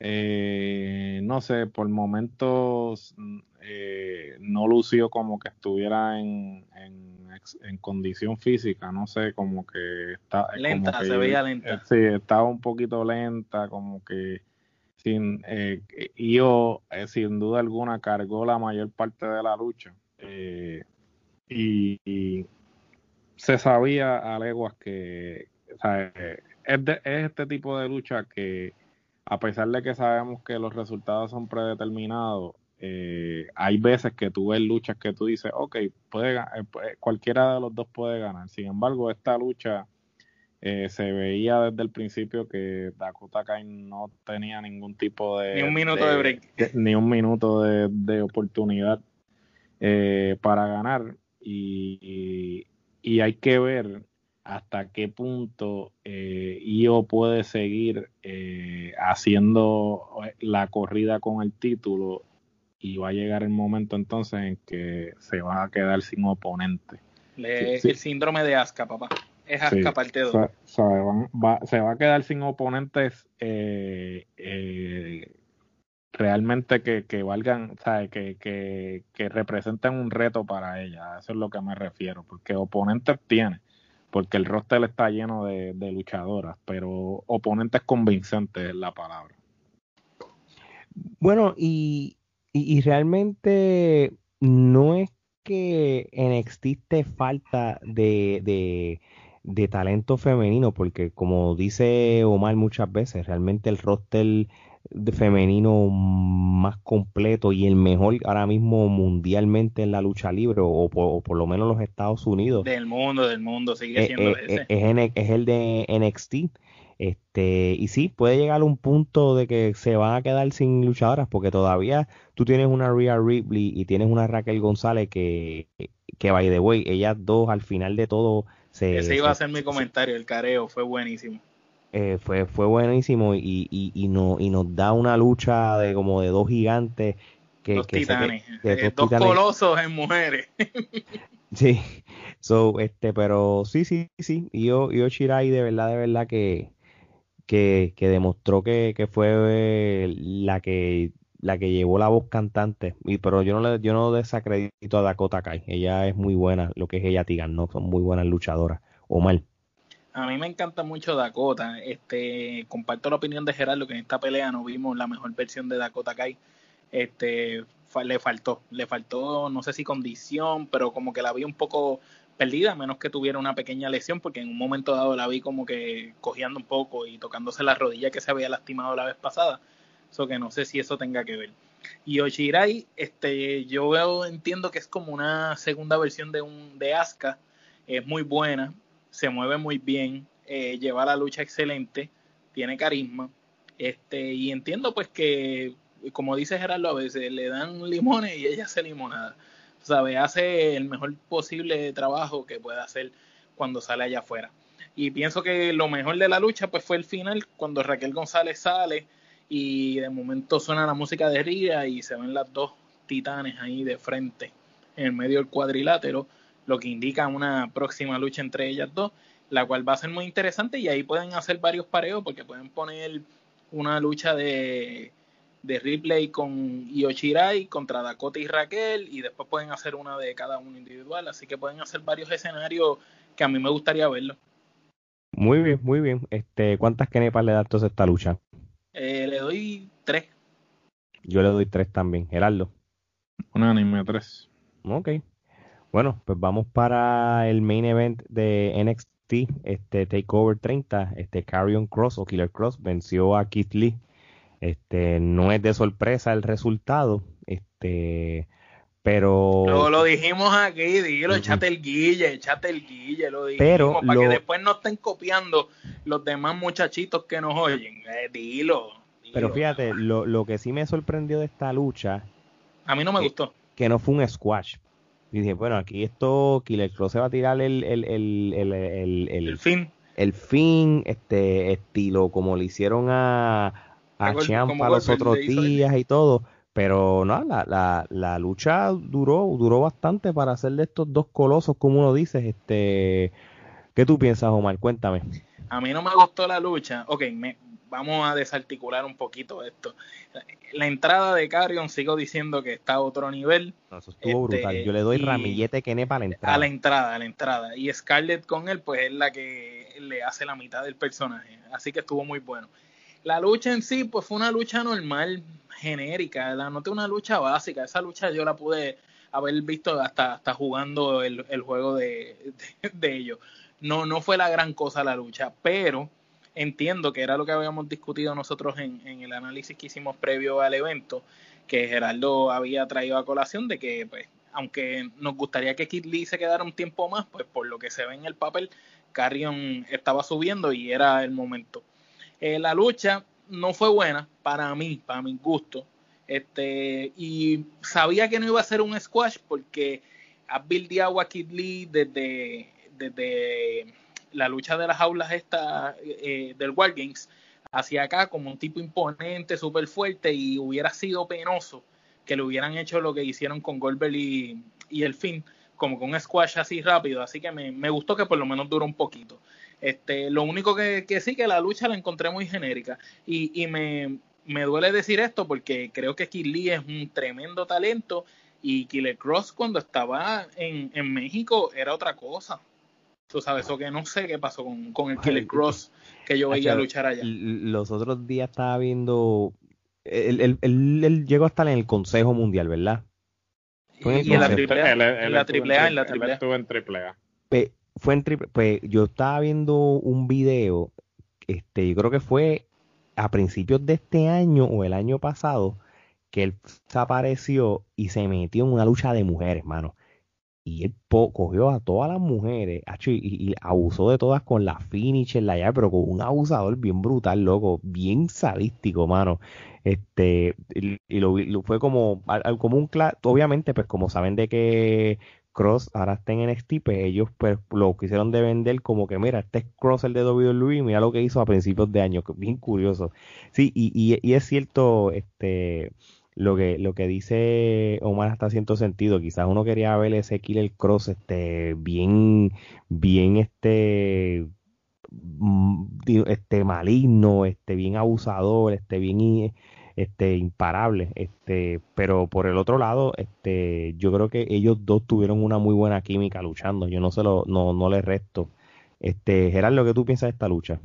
eh, no sé, por momentos mm, eh, no lució como que estuviera en, en, condición física, no sé, como que está como Lenta, que- se veía lenta. eh, sí, estaba un poquito lenta, como que sin eh, eh, sin duda alguna cargó la mayor parte de la lucha. Y, y se sabía a leguas que o sea, es, de- es este tipo de lucha que a pesar de que sabemos que los resultados son predeterminados, eh, hay veces que tú ves luchas que tú dices, ok, puede, eh, cualquiera de los dos puede ganar. Sin embargo, esta lucha eh, se veía desde el principio que Dakota Kai no tenía ningún tipo de... Ni un minuto de break. de- ni un minuto de, de oportunidad eh, para ganar y, y- y hay que ver hasta qué punto eh, Io puede seguir eh, haciendo la corrida con el título y va a llegar el momento entonces en que se va a quedar sin oponente. Le- Sí, sí. El síndrome de Asuka, papá. Es Sí, Asuka parte 2. o sea, o sea, van- va- se va a quedar sin oponentes eh, eh, realmente que, que valgan, que, que, que representen un reto para ella. A Eso es lo que me refiero, porque oponentes tiene, porque el roster está lleno de, de luchadoras, pero oponentes convincentes es la palabra. Bueno, y, y, realmente no es que NXT te falta de, de, de talento femenino, porque como dice Omar muchas veces, realmente el roster de femenino más completo y el mejor ahora mismo mundialmente en la lucha libre, o, por, o por lo menos los Estados Unidos, Del mundo, del mundo, sigue eh, siendo eh, ese. eh, es, N- es el de NXT. Este, y sí, puede llegar a un punto de que se van a quedar sin luchadoras, porque todavía tú tienes una Rhea Ripley y tienes una Raquel González que, que by the way, ellas dos al final de todo se, Ese iba a se- ser mi comentario, el careo fue buenísimo. Eh, fue, fue buenísimo y, y, y, no, y nos da una lucha de como de dos gigantes que, Dos que se- titanes, que eh, dos titanes- colosos en mujeres. Sí, so, este, pero sí, sí, sí, Io, Io Shirai de verdad, de verdad que, que, que demostró que, que fue la que la que llevó la voz cantante, y pero yo no le, yo no desacredito a Dakota Kai, ella es muy buena, lo que es ella Tigan, no, son muy buenas luchadoras, Omar. A mí me encanta mucho Dakota. Este, comparto la opinión de Gerardo que en esta pelea no vimos la mejor versión de Dakota Kai. Este, le faltó, le faltó, no sé si condición, pero como que la vi un poco perdida, menos que tuviera una pequeña lesión, porque en un momento dado la vi como que cojeando un poco y tocándose la rodilla que se había lastimado la vez pasada. Eso que no sé si eso tenga que ver. Y Oshirai, este, yo veo, entiendo que es como una segunda versión de un de Asuka, es muy buena, se mueve muy bien, eh, lleva la lucha excelente, tiene carisma, este, y entiendo pues que, como dice Gerardo, a veces le dan limones y ella hace limonada. ¿Sabe? Hace el mejor posible trabajo que pueda hacer cuando sale allá afuera. Y pienso que lo mejor de la lucha pues fue el final, cuando Raquel González sale y de momento suena la música de Ría y se ven las dos titanes ahí de frente en medio del cuadrilátero, lo que indica una próxima lucha entre ellas dos, la cual va a ser muy interesante y ahí pueden hacer varios pareos porque pueden poner una lucha de, de Ripley con Io Shirai contra Dakota y Raquel y después pueden hacer una de cada uno individual, así que pueden hacer varios escenarios que a mí me gustaría verlo. Muy bien, muy bien. Este, ¿cuántas kenepas le da entonces a esta lucha? Eh, le doy tres. Yo le doy tres también, Gerardo. Un anime 3. Ok. Bueno, pues vamos para el main event de NXT, este Takeover 30, este Carrion Cross o Killer Cross venció a Keith Lee. Este, no es de sorpresa el resultado, este, pero Lo, lo dijimos aquí, dilo, echate el guille, echate el guille, lo dijimos, Pero para lo- que después no estén copiando los demás muchachitos que nos oyen. Eh, dilo, dilo. pero fíjate, lo, lo que sí me sorprendió de esta lucha, A mí no me gustó. que no fue un squash. Y dije, bueno, aquí esto, Killer Cross se va a tirar el, el, el, el, el, el fin. El fin, este estilo, como le hicieron a, a Champa los otros días y todo. Pero no, la, la, la lucha duró, duró bastante para hacer de estos dos colosos, como uno dice. Este, ¿Qué tú piensas, Omar? Cuéntame. A mí no me gustó la lucha. Ok, me, vamos a desarticular un poquito esto. La entrada de Carrion, sigo diciendo que está a otro nivel. eso estuvo este, brutal. Yo le doy ramillete que para la entrada. A la entrada, a la entrada. Y Scarlett con él, pues es la que le hace la mitad del personaje. Así que estuvo muy bueno. La lucha en sí, pues fue una lucha normal, genérica. La noté una lucha básica. Esa lucha yo la pude haber visto hasta, hasta jugando el, juego de, de ellos. No, no fue la gran cosa la lucha, pero entiendo que era lo que habíamos discutido nosotros en, el análisis que hicimos previo al evento, que Gerardo había traído a colación de que, pues, aunque nos gustaría que Kid Lee se quedara un tiempo más, pues por lo que se ve en el papel, Carrion estaba subiendo y era el momento. Eh, la lucha no fue buena para mí, para mi gusto, este, y sabía que no iba a ser un squash porque ha buildeado a Kid Lee desde, desde la lucha de las aulas esta eh, del Wargames hacia acá como un tipo imponente, súper fuerte y hubiera sido penoso que le hubieran hecho lo que hicieron con Goldberg y, el fin, como con un squash así rápido, así que me, me, gustó que por lo menos duró un poquito. Este, lo único que, que sí que la lucha la encontré muy genérica y, y me, me duele decir esto porque creo que Kid es un tremendo talento y Killer Cross cuando estaba en, en México era otra cosa. Tú sabes, eso que no sé qué pasó con, con el Killer Cross que yo veía luchar allá. Los otros días estaba viendo. Él, llegó a estar en el Consejo Mundial, ¿verdad? y, en la triple A, en la triple A, en la triple Estuvo en triple A. fue en triple, pues yo estaba viendo un video, este, yo creo que fue a principios de este año o el año pasado, que él se apareció y se metió en una lucha de mujeres, mano y él cogió a todas las mujeres y, abusó de todas con la finish en la llave, pero con un abusador bien brutal, loco, bien sadístico, mano. Este, y, lo, fue como, como un obviamente, pues como saben de que Cross ahora está en NXT, pues ellos pues lo quisieron de vender como que, mira, este es Cross el de WWE, mira lo que hizo a principios de año, bien curioso. Sí, y, y es cierto, este lo que, lo que dice Omar está haciendo sentido. Quizás uno quería ver ese Killer Cross este, bien, bien este, mm, este maligno, este, bien abusador, este, bien este, imparable. Este, pero por el otro lado, este, yo creo que ellos dos tuvieron una muy buena química luchando. Yo no se lo, no, no les resto. Este, Gerardo, ¿qué tú piensas de esta lucha?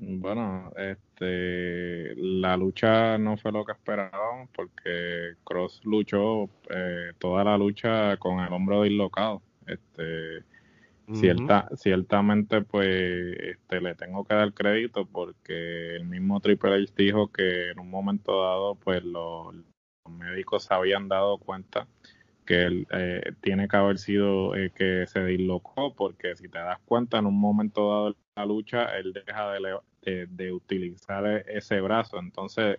Bueno, este, la lucha no fue lo que esperaban porque Cross luchó eh, toda la lucha con el hombro dislocado. Este, cierta, ciertamente, pues, este, le tengo que dar crédito porque el mismo Triple H dijo que en un momento dado, pues, los, médicos se habían dado cuenta que él eh, tiene que haber sido eh, que se dislocó porque si te das cuenta en un momento dado la lucha él deja de, de, utilizar e-, ese brazo. Entonces,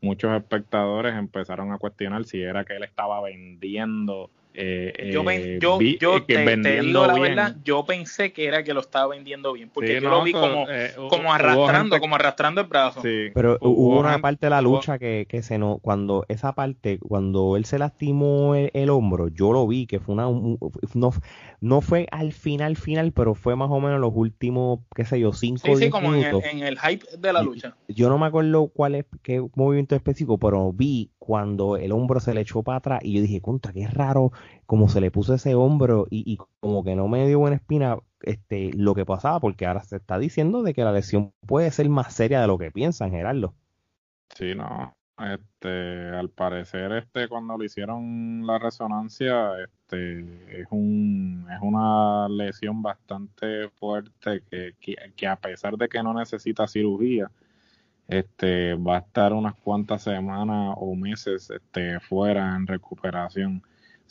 muchos espectadores empezaron a cuestionar si era que él estaba vendiendo eh, yo, eh, yo, yo eh, te, digo la verdad, yo pensé que era que lo estaba vendiendo bien, porque yo lo vi como, como arrastrando, como arrastrando el brazo. Pero hubo, una parte de la lucha que, que se no, cuando esa parte, cuando él se lastimó el, hombro, yo lo vi que fue una, no, no fue al final, final, pero fue más o menos los últimos, qué sé yo, cinco sí, sí, como minutos. En, el, hype de la lucha. Yo no me acuerdo cuál es, qué movimiento específico, pero vi cuando el hombro se le echó para atrás y yo dije, contra, qué raro como se le puso ese hombro y, como que no me dio buena espina este, lo que pasaba, porque ahora se está diciendo de que la lesión puede ser más seria de lo que piensan, Gerardo. Sí, no. Este, al parecer, este, cuando le hicieron la resonancia, este, es un, es una lesión bastante fuerte que, que a pesar de que no necesita cirugía, este va a estar unas cuantas semanas o meses este fuera en recuperación.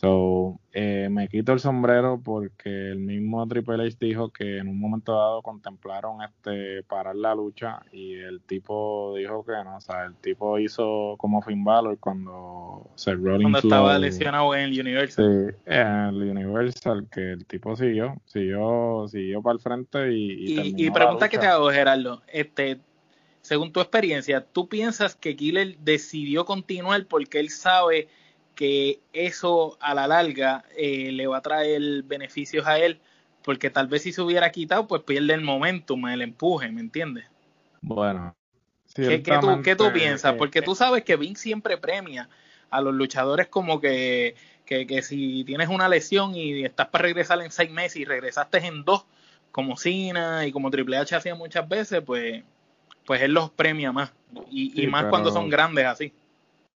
So, eh, me quito el sombrero porque el mismo Triple H dijo que en un momento dado contemplaron este parar la lucha y el tipo dijo que no, o sea, el tipo hizo como Finn Balor cuando se Cuando estaba lesionado en el Universal. Sí, en el Universal, que el tipo siguió, siguió, siguió para el frente y... Y, y, pregunta que te hago, Gerardo, este, según tu experiencia, ¿tú piensas que Killer decidió continuar porque él sabe que eso a la larga eh, le va a traer beneficios a él, porque tal vez si se hubiera quitado, pues pierde el momentum, el empuje, ¿me entiendes? Bueno. ¿Qué, tú, ¿Qué, tú, piensas? Porque tú sabes que Vince siempre premia a los luchadores como que, que, que, si tienes una lesión y estás para regresar en seis meses y regresaste en dos, como Cena y como Triple H hacía muchas veces, pues, pues él los premia más. Y, más cuando son grandes así.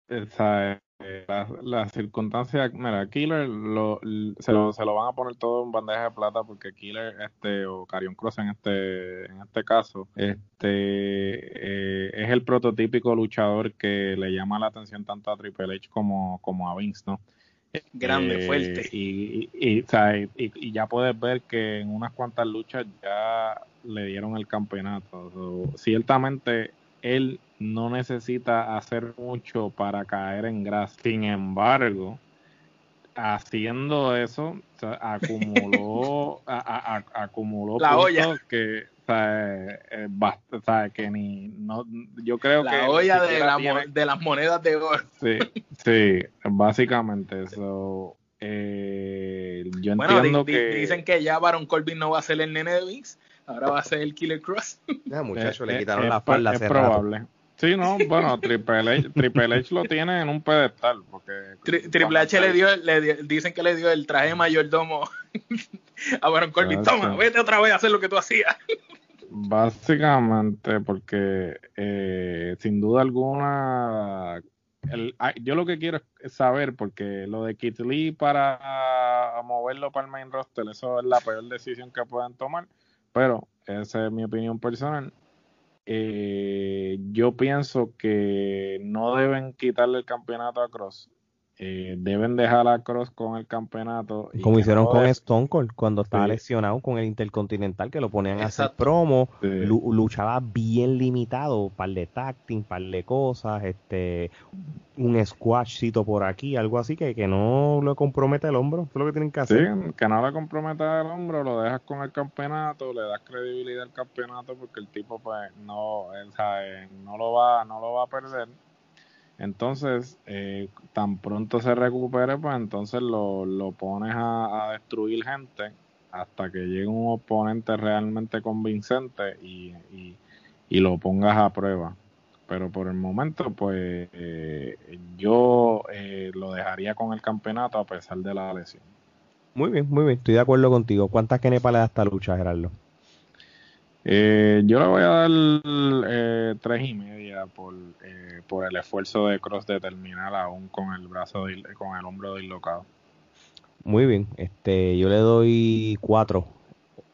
Esa las la circunstancias, mira, Killer lo, se, lo, se lo van a poner todo en bandeja de plata porque Killer este o Carion Cross en este en este caso este eh, es el prototípico luchador que le llama la atención tanto a Triple H como, como a Vince, ¿no? Grande, eh, fuerte. Y, y, y, ya puedes ver que en unas cuantas luchas ya le dieron el campeonato. ciertamente él no necesita hacer mucho para caer en grasa. Sin embargo, haciendo eso, acumuló, acumuló la olla. que, eh, que ni, no, yo creo la que la olla de, de las monedas de oro. Sí, sí, básicamente eso. Eh, yo entiendo que dicen que ya Baron Corbin no va a ser el nene de Vince, ahora va a ser el Killer Cross. Ya, muchacho, le quitaron la falda. Es probable. Sí, no, bueno, Triple H, Triple H lo tiene en un pedestal. porque Triple H le dio, le dicen que le dio el traje de mayordomo a Baron Corbin. Toma, vete otra vez a hacer lo que tú hacías. Básicamente, porque eh, sin duda alguna, el, yo lo que quiero es saber, porque lo de Kit Lee para moverlo para el main roster, eso es la peor decisión que puedan tomar, pero esa es mi opinión personal eh, yo pienso que no deben quitarle el campeonato a Cross. Eh, deben dejar a Cross con el campeonato. Como hicieron con Stone Cold cuando estaba lesionado con el Intercontinental, que lo ponían a hacer promo, luchaba bien limitado, par de tacting, par de cosas, este un squashcito por aquí, algo así que, que no lo compromete el hombro, eso es lo que tienen que hacer. Sí, que no le comprometa el hombro, lo dejas con el campeonato, le das credibilidad al campeonato porque el tipo pues no, él, sabe, no lo va, no lo va a perder entonces, eh, tan pronto se recupere, pues entonces lo, lo pones a, destruir gente hasta que llegue un oponente realmente convincente y, y, lo pongas a prueba. Pero por el momento, pues eh, yo eh, lo dejaría con el campeonato a pesar de la lesión. Muy bien, muy bien, estoy de acuerdo contigo. ¿Cuántas kenepas le da esta lucha, Gerardo? Eh, yo le voy a dar eh, tres y media por, eh, por el esfuerzo de Cross de terminar aún con el brazo con el hombro dislocado. Muy bien, este, yo le doy cuatro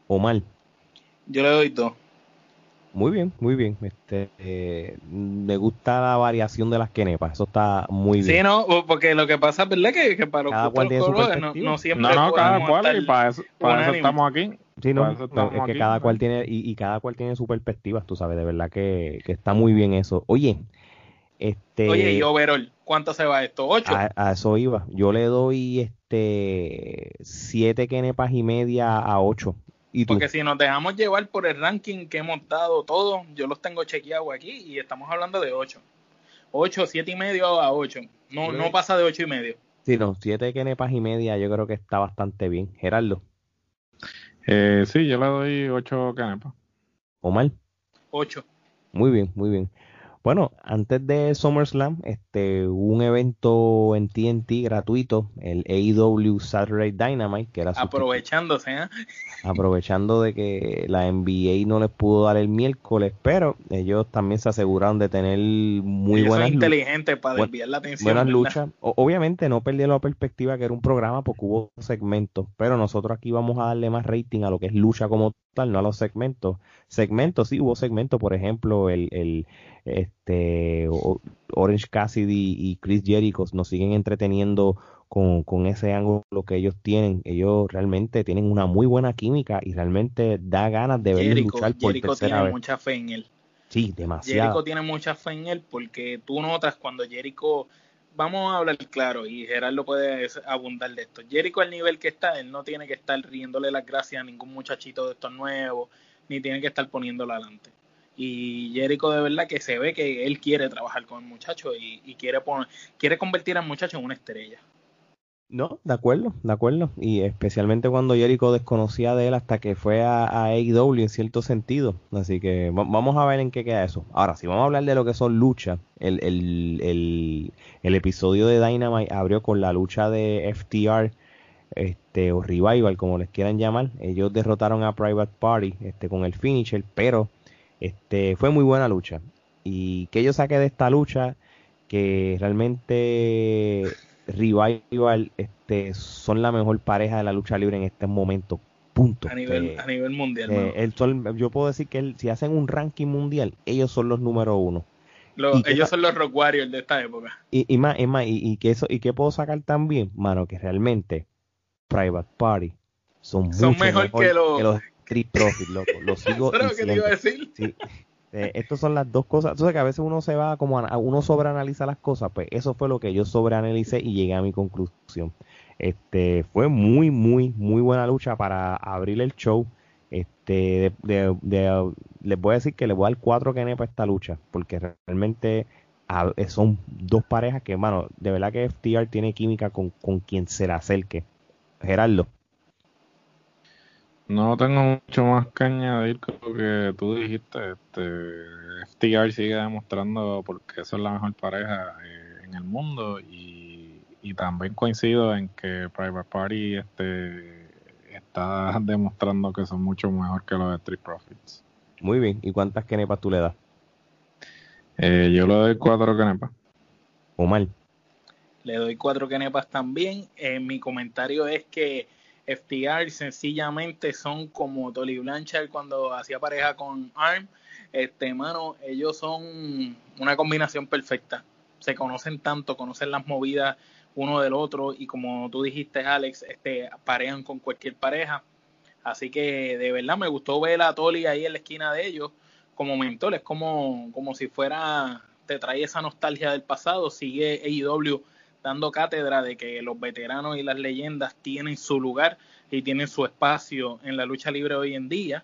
o mal. Yo le doy dos. Muy bien, muy bien. Este, eh, me gusta la variación de las quenepas, eso está muy bien. Sí, no, porque lo que pasa es verdad que, que para cada cual tiene su no, no, siempre no, no, cada cual y para eso, para eso estamos aquí. Sí, no, es que cada cual tiene y, y, cada cual tiene su perspectiva, tú sabes, de verdad que, que está muy bien eso. Oye, este Oye, y overall, ¿cuánto se va esto? ¿Ocho? A, eso iba. Yo le doy este siete quenepas y media a ocho. Porque si nos dejamos llevar por el ranking que hemos dado todos, yo los tengo chequeados aquí y estamos hablando de 8. 8, 7 y medio a 8. No, no pasa de 8 y medio. Sí, no, 7 kenepas y media yo creo que está bastante bien. Gerardo. Eh, sí, yo le doy 8 kenepas. ¿Omar? 8. Muy bien, muy bien. Bueno, antes de SummerSlam, este, un evento en TNT gratuito, el AEW Saturday Dynamite, que era aprovechándose, ¿eh? aprovechando de que la NBA no les pudo dar el miércoles, pero ellos también se aseguraron de tener muy y buenas inteligente para desviar la atención. Buenas luchas. obviamente no perdieron la perspectiva que era un programa porque hubo segmentos, pero nosotros aquí vamos a darle más rating a lo que es lucha como tal, no a los segmentos. Segmentos, sí hubo segmentos, por ejemplo, el, el este Orange Cassidy y Chris Jericho nos siguen entreteniendo con, con ese ángulo que ellos tienen. Ellos realmente tienen una muy buena química y realmente da ganas de verlos luchar por Jericho tiene mucha fe en él. Sí, demasiado. Jericho tiene mucha fe en él porque tú notas cuando Jericho, vamos a hablar claro y Gerardo puede abundar de esto. Jericho al nivel que está, él no tiene que estar riéndole las gracias a ningún muchachito de estos nuevos, ni tiene que estar poniéndolo adelante. Y Jericho de verdad que se ve que él quiere trabajar con el muchacho y, quiere, poner, quiere convertir al muchacho en una estrella. No, de acuerdo, de acuerdo. Y especialmente cuando Jericho desconocía de él hasta que fue a, a AEW en cierto sentido. Así que vamos a ver en qué queda eso. Ahora, si vamos a hablar de lo que son luchas, el, el, el, el episodio de Dynamite abrió con la lucha de FTR este, o Revival, como les quieran llamar. Ellos derrotaron a Private Party este, con el finisher, pero este, fue muy buena lucha. Y que yo saqué de esta lucha, que realmente Revival este, son la mejor pareja de la lucha libre en este momento. Punto. A nivel, Eh, a nivel mundial. eh, mano. el sol- yo puedo decir que si hacen un ranking mundial, ellos son los número uno. Los- y que ellos son los Rock Warriors de esta época. Y, y más, y más, y, y que eso, y que puedo sacar también, mano, que realmente Private Party son, Son mucho mejor mejor que los- Profits, loco. Sigo lo que te iba a diciendo. decir. Sí. Eh, estas son las dos cosas. Entonces que a veces uno se va como a, uno sobreanaliza las cosas, pues eso fue lo que yo sobreanalicé y llegué a mi conclusión. Este fue muy, muy, muy buena lucha para abrir el show. Este, de, de- de- les voy a decir que le voy a dar cuatro que para esta lucha, porque realmente a- son dos parejas que, mano, de verdad que FTR tiene química con, con quien se la acerque. Gerardo. No tengo mucho más que añadir con lo que tú dijiste. Este, FTR sigue demostrando porque eso es la mejor pareja eh, en el mundo y, y también coincido en que Private Party este, está demostrando que son mucho mejor que los de Street Profits. Muy bien. ¿Y cuántas kenepas tú le das? Eh, yo le doy cuatro canepas. Omar. Le doy cuatro kenepas también. Eh, mi comentario es que FTR sencillamente son como Tolly Blanchard cuando hacía pareja con Arm. Este, mano, ellos son una combinación perfecta. Se conocen tanto, conocen las movidas uno del otro y como tú dijiste, Alex, este, parean con cualquier pareja. Así que de verdad me gustó ver a Tolly ahí en la esquina de ellos como mentor. Es como, como si fuera, te trae esa nostalgia del pasado. Sigue AEW dando cátedra de que los veteranos y las leyendas tienen su lugar y tienen su espacio en la lucha libre hoy en día.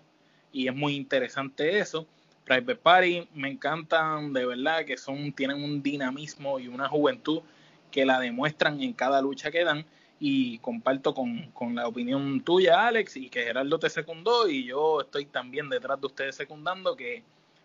Y es muy interesante eso. Private Party me encantan de verdad que son tienen un dinamismo y una juventud que la demuestran en cada lucha que dan y comparto con, con la opinión tuya Alex y que Gerardo te secundó y yo estoy también detrás de ustedes secundando que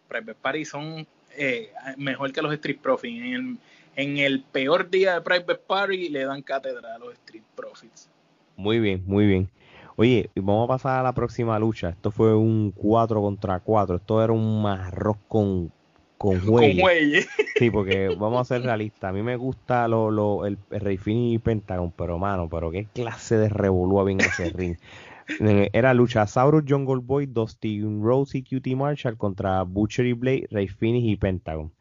Private Party son eh, mejor que los Street Profits en en el peor día de Private Party le dan cátedra a los Street Profits Muy bien, muy bien. Oye, vamos a pasar a la próxima lucha. Esto fue un 4 contra 4. Esto era un arroz con, con con huelle. Huelle Sí, porque vamos a ser realistas. A mí me gusta lo, lo, el, el Rey Fini y Pentagon, pero mano, pero qué clase de revolú había en ese ring. Era Luchasaurus, Jungle Boy, Dustin Rose y Cutie Marshall contra Butcher y Blade, Rey Fini y Pentagon.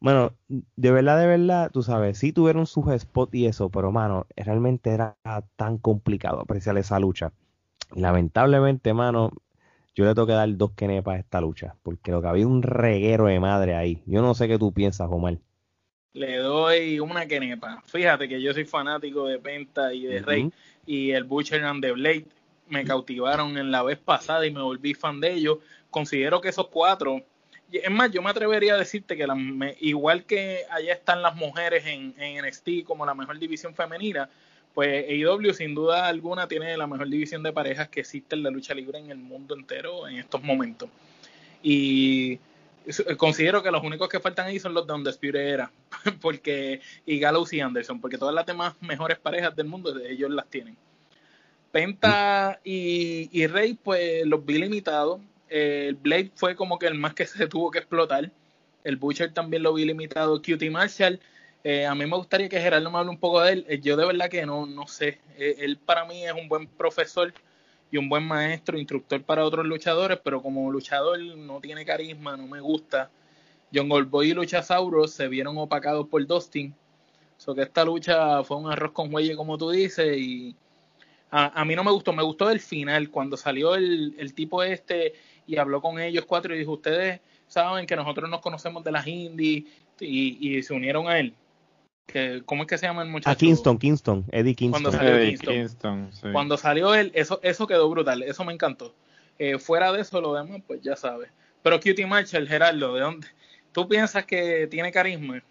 Bueno, de verdad, de verdad, tú sabes, sí tuvieron sus spots y eso, pero mano, realmente era tan complicado apreciar esa lucha. Lamentablemente, mano, yo le tengo que dar dos kenepas a esta lucha, porque lo que había un reguero de madre ahí. Yo no sé qué tú piensas, Omar. le doy una quenepa fíjate que yo soy fanático de Penta y de Rey y el Butcher and the Blade me cautivaron en la vez pasada y me volví fan de ellos. Considero que esos cuatro, es más, yo me atrevería a decirte que igual que allá están las mujeres en, en NXT como la mejor división femenina, pues AEW sin duda alguna tiene la mejor división de parejas que existe en la lucha libre en el mundo entero en estos momentos. Y considero que los únicos que faltan ahí son los de Undisputed Era, porque y Gallows y Anderson, porque todas las demás mejores parejas del mundo ellos las tienen. Penta y, y Rey, pues los vi limitados. El Blade fue como que el más que se tuvo que explotar. El Butcher también lo vi limitado. Cutie Marshall, eh, a mí me gustaría que Gerardo me hable un poco de él. Eh, yo de verdad que no, no sé. Eh, él para mí es un buen profesor y un buen maestro, instructor para otros luchadores, pero como luchador no tiene carisma, no me gusta. John Goldboy y Luchasaurus se vieron opacados por Dustin. So que esta lucha fue un arroz con huelle, como tú dices, y a, mí no me gustó, me gustó el final, cuando salió el, el tipo este y habló con ellos cuatro y dijo, ustedes saben que nosotros nos conocemos de las indies y, y se unieron a él. Que, ¿Cómo es que se llama el muchacho? A Kingston, Kingston, Eddie Kingston. Cuando salió Kingston, Cuando salió él, eso, eso quedó brutal, eso me encantó. Eh, fuera de eso, lo demás, pues ya sabes. Pero Cutie Marshall, Gerardo, ¿de dónde? ¿Tú piensas que tiene carisma?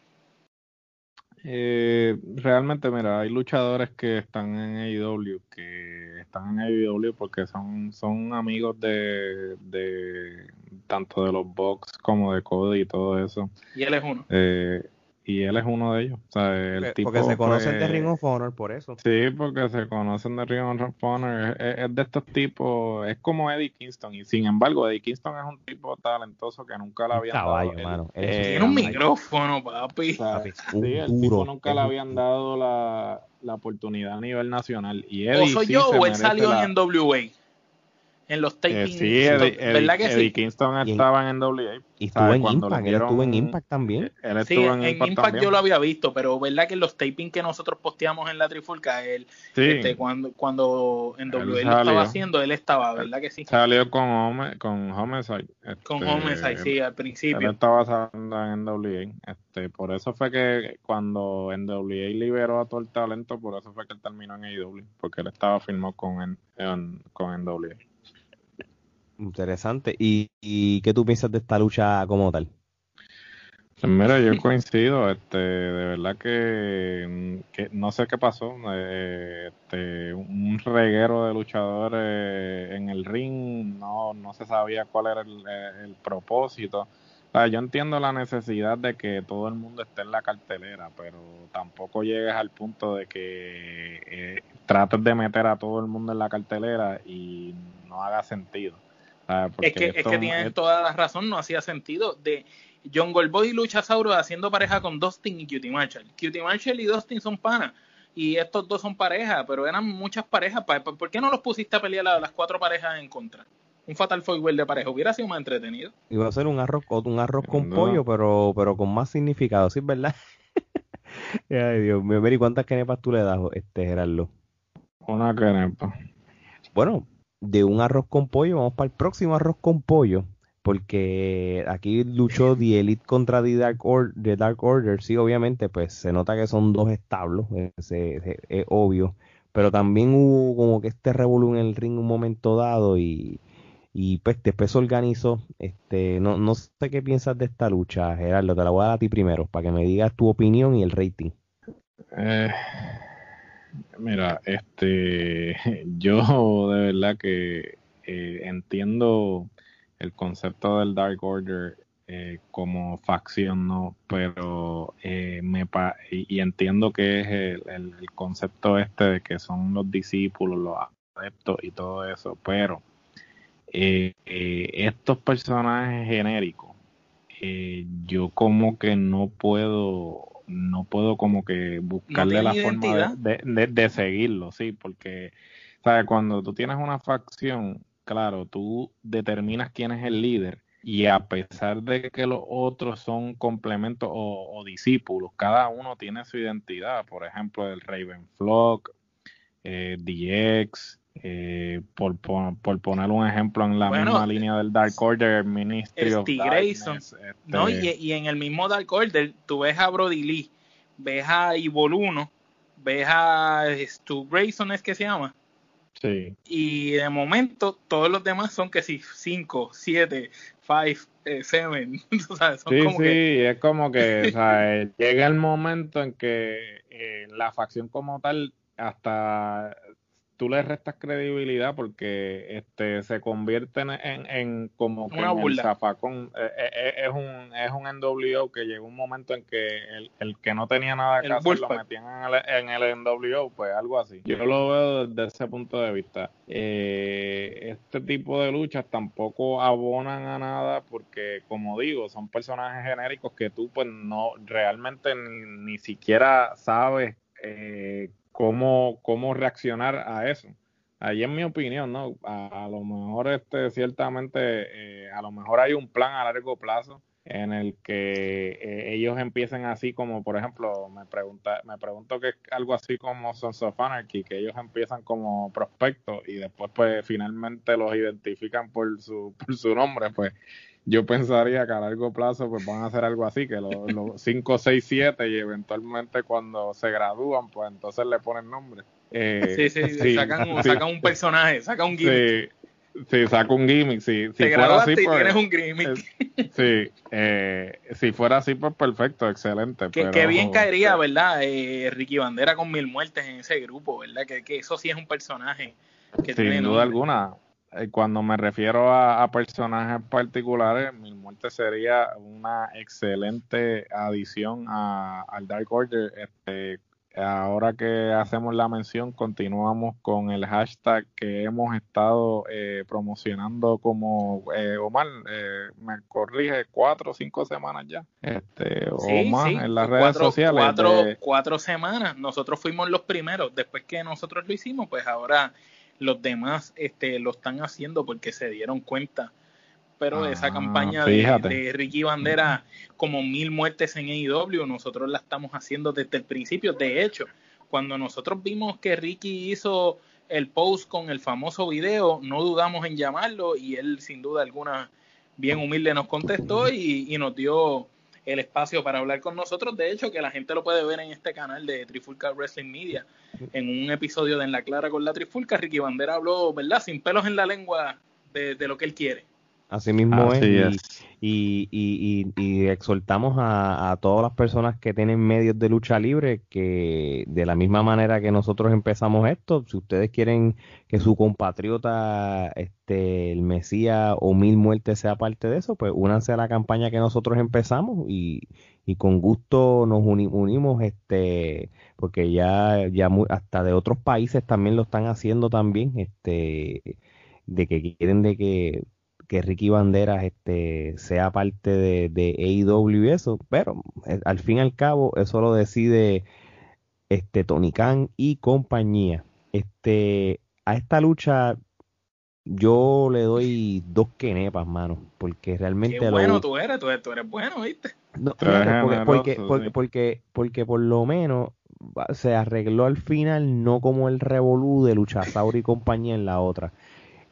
Eh, realmente, mira, hay luchadores que están en AEW, que están en AEW porque son, son amigos de, de tanto de los Bucks como de Cody y todo eso. Y él es uno. Eh, y él es uno de ellos. O sea, el porque, tipo porque se conocen de Ring of Honor, por eso. Sí, porque se conocen de Ring of Honor. Es, de estos tipos, es como Eddie Kingston. Y sin embargo, Eddie Kingston es un tipo talentoso que nunca le habían caballo, dado. tiene un micrófono, papi. sí, el tipo nunca le habían dado la, la oportunidad a nivel nacional. Y Eddie, ¿O soy yo o él salió en NWA? En los tapings. Eh, sí, Eddie, ¿verdad que Eddie Kingston estaba en NWA. Y estuvo en Impact, él estuvo en Impact también. sí, en, Impact, yo lo había visto, pero verdad que los tapings que nosotros posteamos en la Trifulca, él, este, cuando, cuando en WA lo estaba haciendo, él estaba, ¿verdad que sí? Salió con, Home, con Homicide. Este, con Homicide, sí, al principio. Él estaba saliendo en NWA. Este, por eso fue que cuando NWA liberó a todo el talento, por eso fue que él terminó en AEW, porque él estaba firmado con, en, con NWA. Interesante. ¿Y, ¿Y, qué tú piensas de esta lucha como tal? Pues mira, yo coincido, este, de verdad que, que no sé qué pasó, eh, este, un reguero de luchadores en el ring, no, no se sabía cuál era el, el propósito. yo entiendo la necesidad de que todo el mundo esté en la cartelera, pero tampoco llegues al punto de que eh, trates de meter a todo el mundo en la cartelera y no haga sentido. Es que, es que tienen toda la razón, no hacía sentido de John Goldboy y Luchasaurus haciendo pareja con Dustin y Cutie Marshall. Cutie Marshall y Dustin son panas y estos dos son pareja, pero eran muchas parejas. ¿Por qué no los pusiste a pelear a las cuatro parejas en contra? Un Fatal Four de pareja hubiera sido más entretenido. Iba a ser un arroz, un arroz con pollo, pero, pero con más significado, ¿sí verdad? Ay, Dios mío, Mary, ¿cuántas canepas tú le das, este Gerardo? Una canepa. Bueno, de un arroz con pollo, vamos para el próximo arroz con pollo, porque aquí luchó The Elite contra The Dark, Order, Dark Order, sí, obviamente, pues se nota que son dos establos, es, obvio, pero también hubo como que este revolú en el ring un momento dado y, y pues después organizó, este, no, no sé qué piensas de esta lucha, Gerardo, te la voy a dar a ti primero, para que me digas tu opinión y el rating. Eh, Mira, este, yo de verdad que eh, entiendo el concepto del Dark Order eh, como facción, ¿no? Pero eh, me y, entiendo que es el, concepto este de que son los discípulos, los adeptos y todo eso, pero estos personajes genéricos, yo como que no puedo no puedo como que buscarle la forma de, de, seguirlo, sí, porque, ¿sabes? Cuando tú tienes una facción, claro, tú determinas quién es el líder y a pesar de que los otros son complementos o, discípulos, cada uno tiene su identidad, por ejemplo, el Raven Flock, eh, DX, eh, por, por, poner un ejemplo en la misma línea del Dark Order, Ministry of Grayson. No, este y, en el mismo Dark Order, tú ves a Brody Lee, ves a Ivoluno, ves a Stu Grayson, es que se llama. Sí. Y de momento, todos los demás son que sí, 5, 7, 5, 7. Sí, sí, es como que llega el momento en que eh, la facción como tal hasta tú le restas credibilidad porque este se convierte en, en, como que el zafacón. Eh, eh, eh, es un es un NWO que llegó un momento en que el, el que no tenía nada que hacer lo metían en el, en el NWO pues algo así. Yo lo veo desde ese punto de vista. Este tipo de luchas tampoco abonan a nada porque como digo son personajes genéricos que tú pues no realmente ni, siquiera sabes eh, cómo, cómo reaccionar a eso. Ahí en mi opinión, ¿no? A, lo mejor este, ciertamente, eh, a lo mejor hay un plan a largo plazo en el que eh, ellos empiecen así como, por ejemplo, me pregunta, me pregunto que es algo así como Sons of Anarchy, que ellos empiezan como prospectos y después pues finalmente los identifican por su, por su nombre, pues yo pensaría que a largo plazo pues van a hacer algo así, que los 5, 6, 7 y eventualmente cuando se gradúan pues entonces le ponen nombre. Eh, sí, sí, sacan, un personaje, sacan un gimmick. Sí, saca un gimmick, sí. Si fuera así, pues, tienes un gimmick. sí, eh, si fuera así, pues perfecto, excelente. Que, qué bien caería, ¿verdad? Eh, Ricky Bandera con mil muertes en ese grupo, ¿verdad? Que, que eso sí es un personaje que Sin duda alguna. Eh, cuando me refiero a, a, personajes particulares, Mil Muertes sería una excelente adición a, al Dark Order. Este, ahora que hacemos la mención, continuamos con el hashtag que hemos estado eh, promocionando como eh, Omar, eh, me corrige, cuatro o cinco semanas ya, este, o más en las redes sociales. Cuatro, cuatro semanas, nosotros fuimos los primeros, después que nosotros lo hicimos, pues ahora los demás este, lo están haciendo porque se dieron cuenta pero esa ah, campaña de, Ricky Bandera como mil muertes en AEW, nosotros la estamos haciendo desde el principio. De hecho, cuando nosotros vimos que Ricky hizo el post con el famoso video, no dudamos en llamarlo y él sin duda alguna bien humilde nos contestó y, nos dio el espacio para hablar con nosotros. De hecho, que la gente lo puede ver en este canal de Trifulca Wrestling Media, en un episodio de En la Clara con la Trifulca. Ricky Bandera habló, ¿verdad? Sin pelos en la lengua de lo que él quiere. Así mismo es. Y, y, y, exhortamos a, todas las personas que tienen medios de lucha libre que de la misma manera que nosotros empezamos esto, si ustedes quieren que su compatriota, este, el Mesías o Mil Muertes sea parte de eso, pues únanse a la campaña que nosotros empezamos y, y con gusto nos unimos, este, porque ya, ya hasta de otros países también lo están haciendo también, este, de que quieren de que que Ricky Banderas este, sea parte de, de AEW y eso, pero eh, al fin y al cabo eso lo decide este Tony Khan y compañía. Este, a esta lucha yo le doy dos quenepas, mano, porque realmente... Qué bueno tú eres, tú eres, bueno, ¿viste? No, porque, porque, porque, porque, por lo menos se arregló al final, no como el revolú de Luchasaur y compañía en la otra.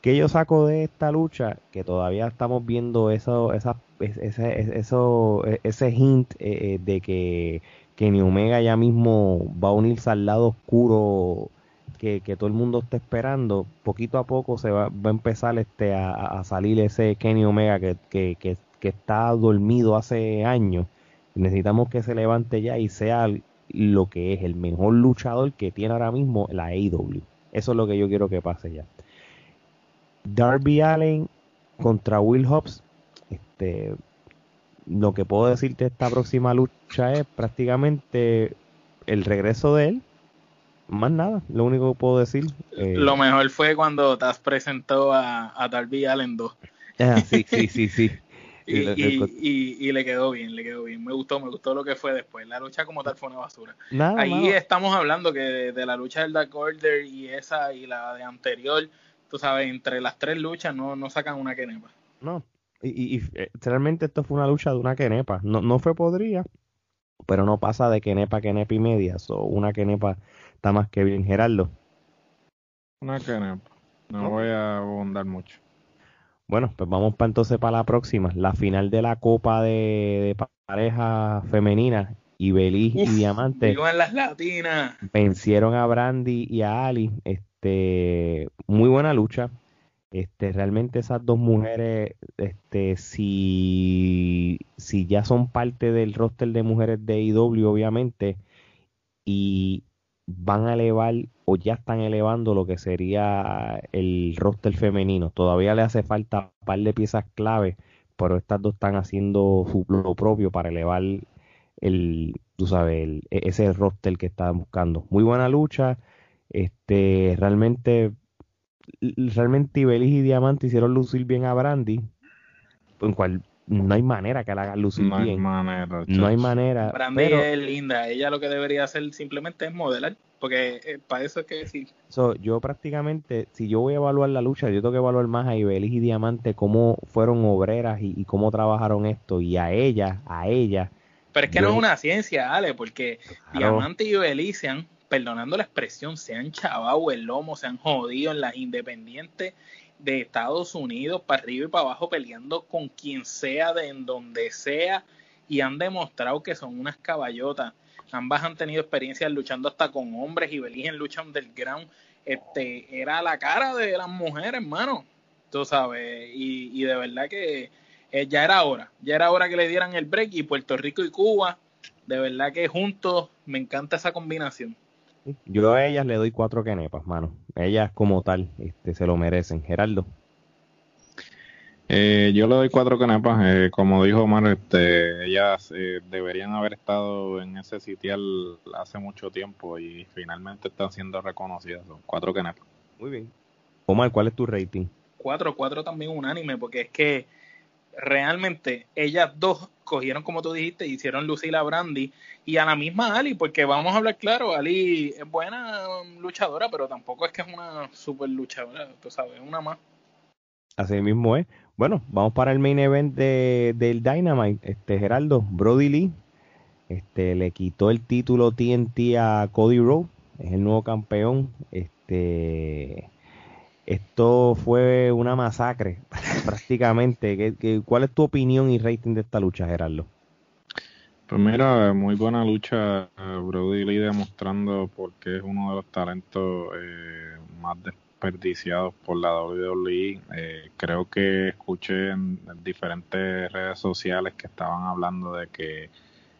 ¿Qué yo saco de esta lucha? Que todavía estamos viendo eso, esa, ese, eso, e, ese hint eh, eh, de que Kenny Omega ya mismo va a unirse al lado oscuro que, todo el mundo está esperando. Poquito a poco se va, va a empezar este a, salir ese Kenny Omega que, que, que, que está dormido hace años. Necesitamos que se levante ya y sea lo que es el mejor luchador que tiene ahora mismo la AEW. Eso es lo que yo quiero que pase ya. Darby Allen contra Will Hobbs. Este, lo que puedo decirte de esta próxima lucha es prácticamente el regreso de él. Más nada, lo único que puedo decir. Eh, lo mejor fue cuando Taz presentó a, a Darby Allen 2. Ah, sí, sí, sí, sí. y, y, le quedó bien, le quedó bien. Me gustó, me gustó lo que fue después. La lucha como tal fue una basura. Ahí estamos hablando que de, de, la lucha del Dark Order y esa y la de anterior tú sabes, entre las tres luchas no, no sacan una quenepa. No, y, eh, realmente esto fue una lucha de una quenepa. No, no fue podría, pero no pasa de quenepa, quenepa y media. So, una quenepa está más que bien, Gerardo. Una quenepa. No, voy a abundar mucho. Bueno, pues vamos para entonces para la próxima. La final de la Copa de, pareja femenina. y Beliz y Diamante. las latinas. Vencieron a Brandy y a Ali. Este, muy buena lucha. Este, realmente esas dos mujeres, este, si, si ya son parte del roster de mujeres de IW, obviamente, y van a elevar o ya están elevando lo que sería el roster femenino. Todavía le hace falta un par de piezas clave, pero estas dos están haciendo su, lo propio para elevar el, tú sabes, e, ese roster que están buscando. Muy buena lucha. Este, realmente, realmente Ibelis y Diamante hicieron lucir bien a Brandy, en cual no hay manera que la haga lucir No hay bien. manera. no hay manera. Brandy pero- es linda. Ella lo que debería hacer simplemente es modelar. Porque eh, para eso es que sí. So, yo prácticamente, si yo voy a evaluar la lucha, yo tengo que evaluar más a Ibelis y Diamante, cómo fueron obreras y, y cómo trabajaron esto. Y a ella, a ella, Pero es que Yo- no es una ciencia, Ale, porque Claro. Diamante y Belice se han, perdonando la expresión, se han chavado el lomo, se han jodido en las independientes de Estados Unidos, para arriba y para abajo, peleando con quien sea, de en donde sea, y han demostrado que son unas caballotas. Ambas han tenido experiencias luchando hasta con hombres y Belice en lucha underground. Este, era la cara de las mujeres, hermano. Tú sabes, y, y de verdad que eh, ya era hora, ya era hora que le dieran el break y Puerto Rico y Cuba, de verdad que juntos me encanta esa combinación. Yo a ellas le doy cuatro quenepas, mano. Ellas como tal, este, se lo merecen. Geraldo. Eh, yo le doy cuatro canepas. eh, como dijo Omar, este, ellas eh, deberían haber estado en ese sitial hace mucho tiempo y finalmente están siendo reconocidas. Son cuatro canepas. Muy bien. Omar, ¿cuál es tu rating? 4-4 también unánime, porque es que realmente ellas dos cogieron, como tú dijiste, hicieron Lucila Brandy y a la misma Ali, porque vamos a hablar claro, Ali es buena luchadora, pero tampoco es que es una super luchadora, tú sabes, una más. Así mismo es. Bueno, vamos para el main event de, del Dynamite. Este, Geraldo, Brody Lee, este, le quitó el título TNT a Cody Rhodes, es el nuevo campeón. Este, esto fue una masacre, prácticamente. ¿Qué, qué, cuál es tu opinión y rating de esta lucha, Geraldo? Pues mira, muy buena lucha. eh, Brody Lee demostrando por qué es uno de los talentos eh, más desperdiciados por la WWE. Eh, creo que escuché en diferentes redes sociales que estaban hablando de que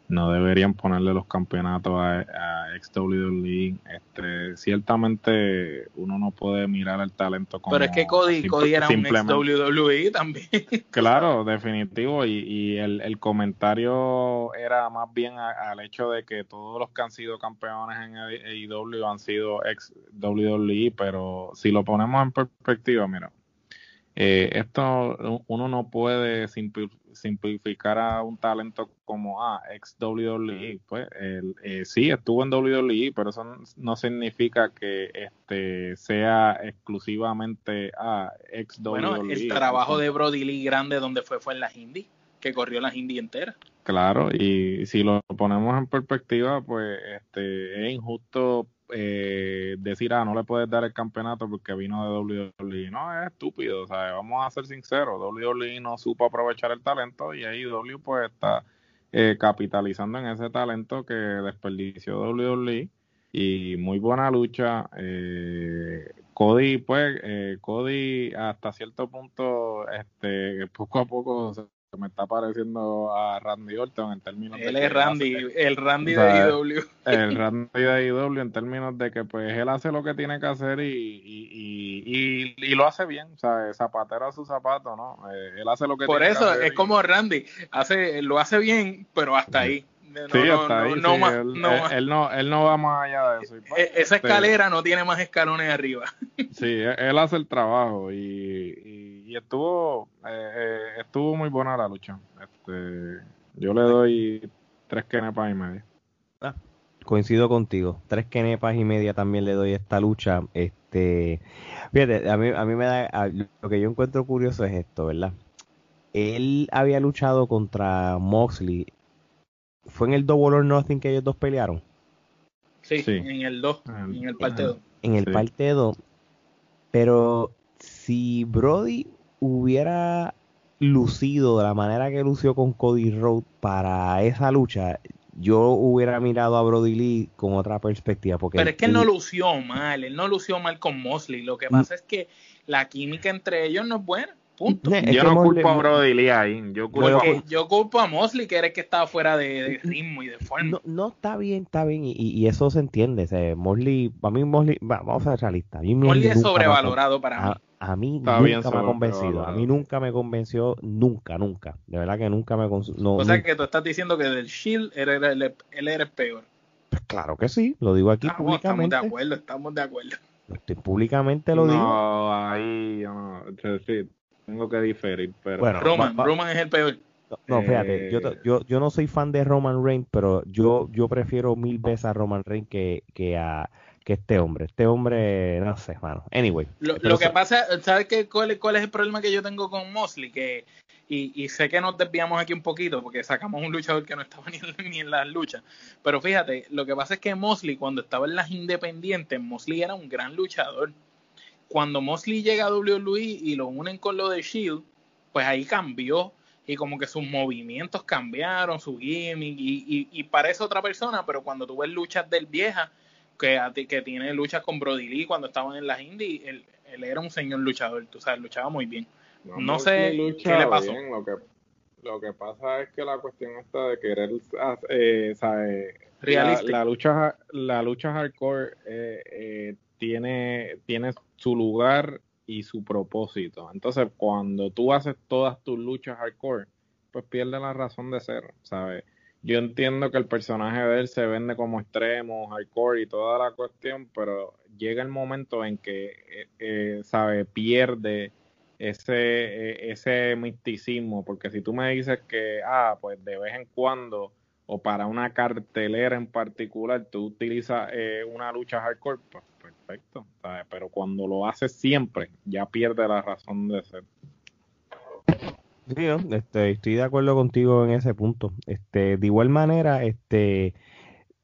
no deberían ponerle los campeonatos a, a ex WWE. Este, ciertamente uno no puede mirar el talento como pero es que Cody, Cody era un ex WWE también. Claro, definitivo. Y, y el, el comentario era más bien a- al hecho de que todos los que han sido campeones en AEW han sido ex WWE, pero si lo ponemos en perspectiva, mira, eh, esto uno no puede simpli- simplificar a un talento como ah, ex WWE. Pues el, eh, sí estuvo en WWE, pero eso no significa que este sea exclusivamente ah, ex bueno, WWE. el trabajo de Brody Lee grande donde fue fue en las Indies, que corrió las Indies enteras. Claro, y si lo ponemos en perspectiva, pues este es injusto eh, decir, ah, no le puedes dar el campeonato porque vino de WWE. No, es estúpido, o sea, vamos a ser sinceros, WWE no supo aprovechar el talento y AEW pues está eh, capitalizando en ese talento que desperdició WWE y muy buena lucha. Eh, Cody, pues, eh, Cody hasta cierto punto, este, poco a poco se me está pareciendo a Randy Orton en términos Él de es Randy, hace- el Randy o sea, de IW. el Randy de AEW en términos de que pues él hace lo que tiene que hacer y, y, y, y, y lo hace bien, o sea, zapatero a su zapato, ¿no? Eh, él hace lo que Por tiene eso que hacer es y- como Randy, hace, lo hace bien, pero hasta ahí. No, sí, no, ahí, no sí, más, él, no él- no, él no va más allá de eso. pues, E- Esa este, escalera no tiene más escalones arriba. Sí, él, él hace el trabajo y, y, estuvo eh, eh, estuvo muy buena la lucha. Este, yo le doy tres quenepas y media. Coincido contigo. Tres quenepas y media también le doy a esta lucha. Este, fíjate, a mí, a mí me da, a- lo que yo encuentro curioso es esto, ¿verdad? Él había luchado contra Moxley. ¿Fue en el Double or Nothing que ellos dos pelearon? Sí, Sí. en el 2, Ah, en el parte 2. En el Sí. parte 2. Pero si Brody hubiera lucido de la manera que lució con Cody Rhodes para esa lucha, yo hubiera mirado a Brody Lee con otra perspectiva. Porque Pero es que él no lució mal, él no lució mal con Mosley. Lo que pasa es que la química entre ellos no es buena. Punto. Es yo no Mosley- culpo a Brody Lee ahí. Yo culpo Bueno, yo culpo a Mosley, que era el que estaba fuera de, de ritmo y de forma. No, no está bien, está bien, y, y eso se entiende. o sea, Mosley, a mí Mosley, va, vamos a ser realistas. Mosley es sobrevalorado para mí. A, mí Está nunca bien me ha convencido. A mí nunca me convenció, nunca, nunca. De verdad que nunca me no, o sea nunca. que tú estás diciendo que del Shield él era el, él era el peor. Pues claro que sí, lo digo aquí Ah, bueno, estamos de públicamente. acuerdo, estamos de acuerdo. Estoy- públicamente lo digo. no, ahí yo no, es decir, tengo que diferir, pero Bueno, Roman, va- va- Roman es el peor. No, fíjate, yo, eh, yo, yo no soy fan de Roman Reigns, pero yo, yo prefiero mil veces a Roman Reigns que, que a que este hombre. Este hombre, no sé, mano. Anyway. Lo, que pasa, ¿sabes qué, cuál, cuál, es el problema que yo tengo con Mosley? Que, y, y, sé que nos desviamos aquí un poquito porque sacamos un luchador que no estaba ni en, ni en las luchas. Pero fíjate, lo que pasa es que Mosley, cuando estaba en las independientes, Mosley era un gran luchador. Cuando Mosley llega a WWE y lo unen con lo de Shield, pues ahí cambió y como que sus movimientos cambiaron, su gimmick y, y, parece otra persona, pero cuando tú ves luchas del vieja, que, que tiene luchas con Brody Lee cuando estaban en las indies, él, era un señor luchador, tú sabes, luchaba muy bien. No, sé qué le pasó. lo, que, lo que pasa es que la cuestión está de querer, eh, La, la, lucha, la lucha hardcore eh, eh, tiene, tiene su lugar y su propósito. Entonces, cuando tú haces todas tus luchas hardcore, pues pierde la razón de ser, ¿sabes? Yo entiendo que el personaje de él se vende como extremo, hardcore y toda la cuestión, pero llega el momento en que, eh, eh ¿sabe? Pierde ese, eh, ese misticismo, porque si tú me dices que, ah, pues de vez en cuando o para una cartelera en particular tú utilizas eh, una lucha hardcore, pues perfecto, pero cuando lo haces siempre, ya pierde la razón de ser. Sí, este, estoy de acuerdo contigo en ese punto. Este, de igual manera, este,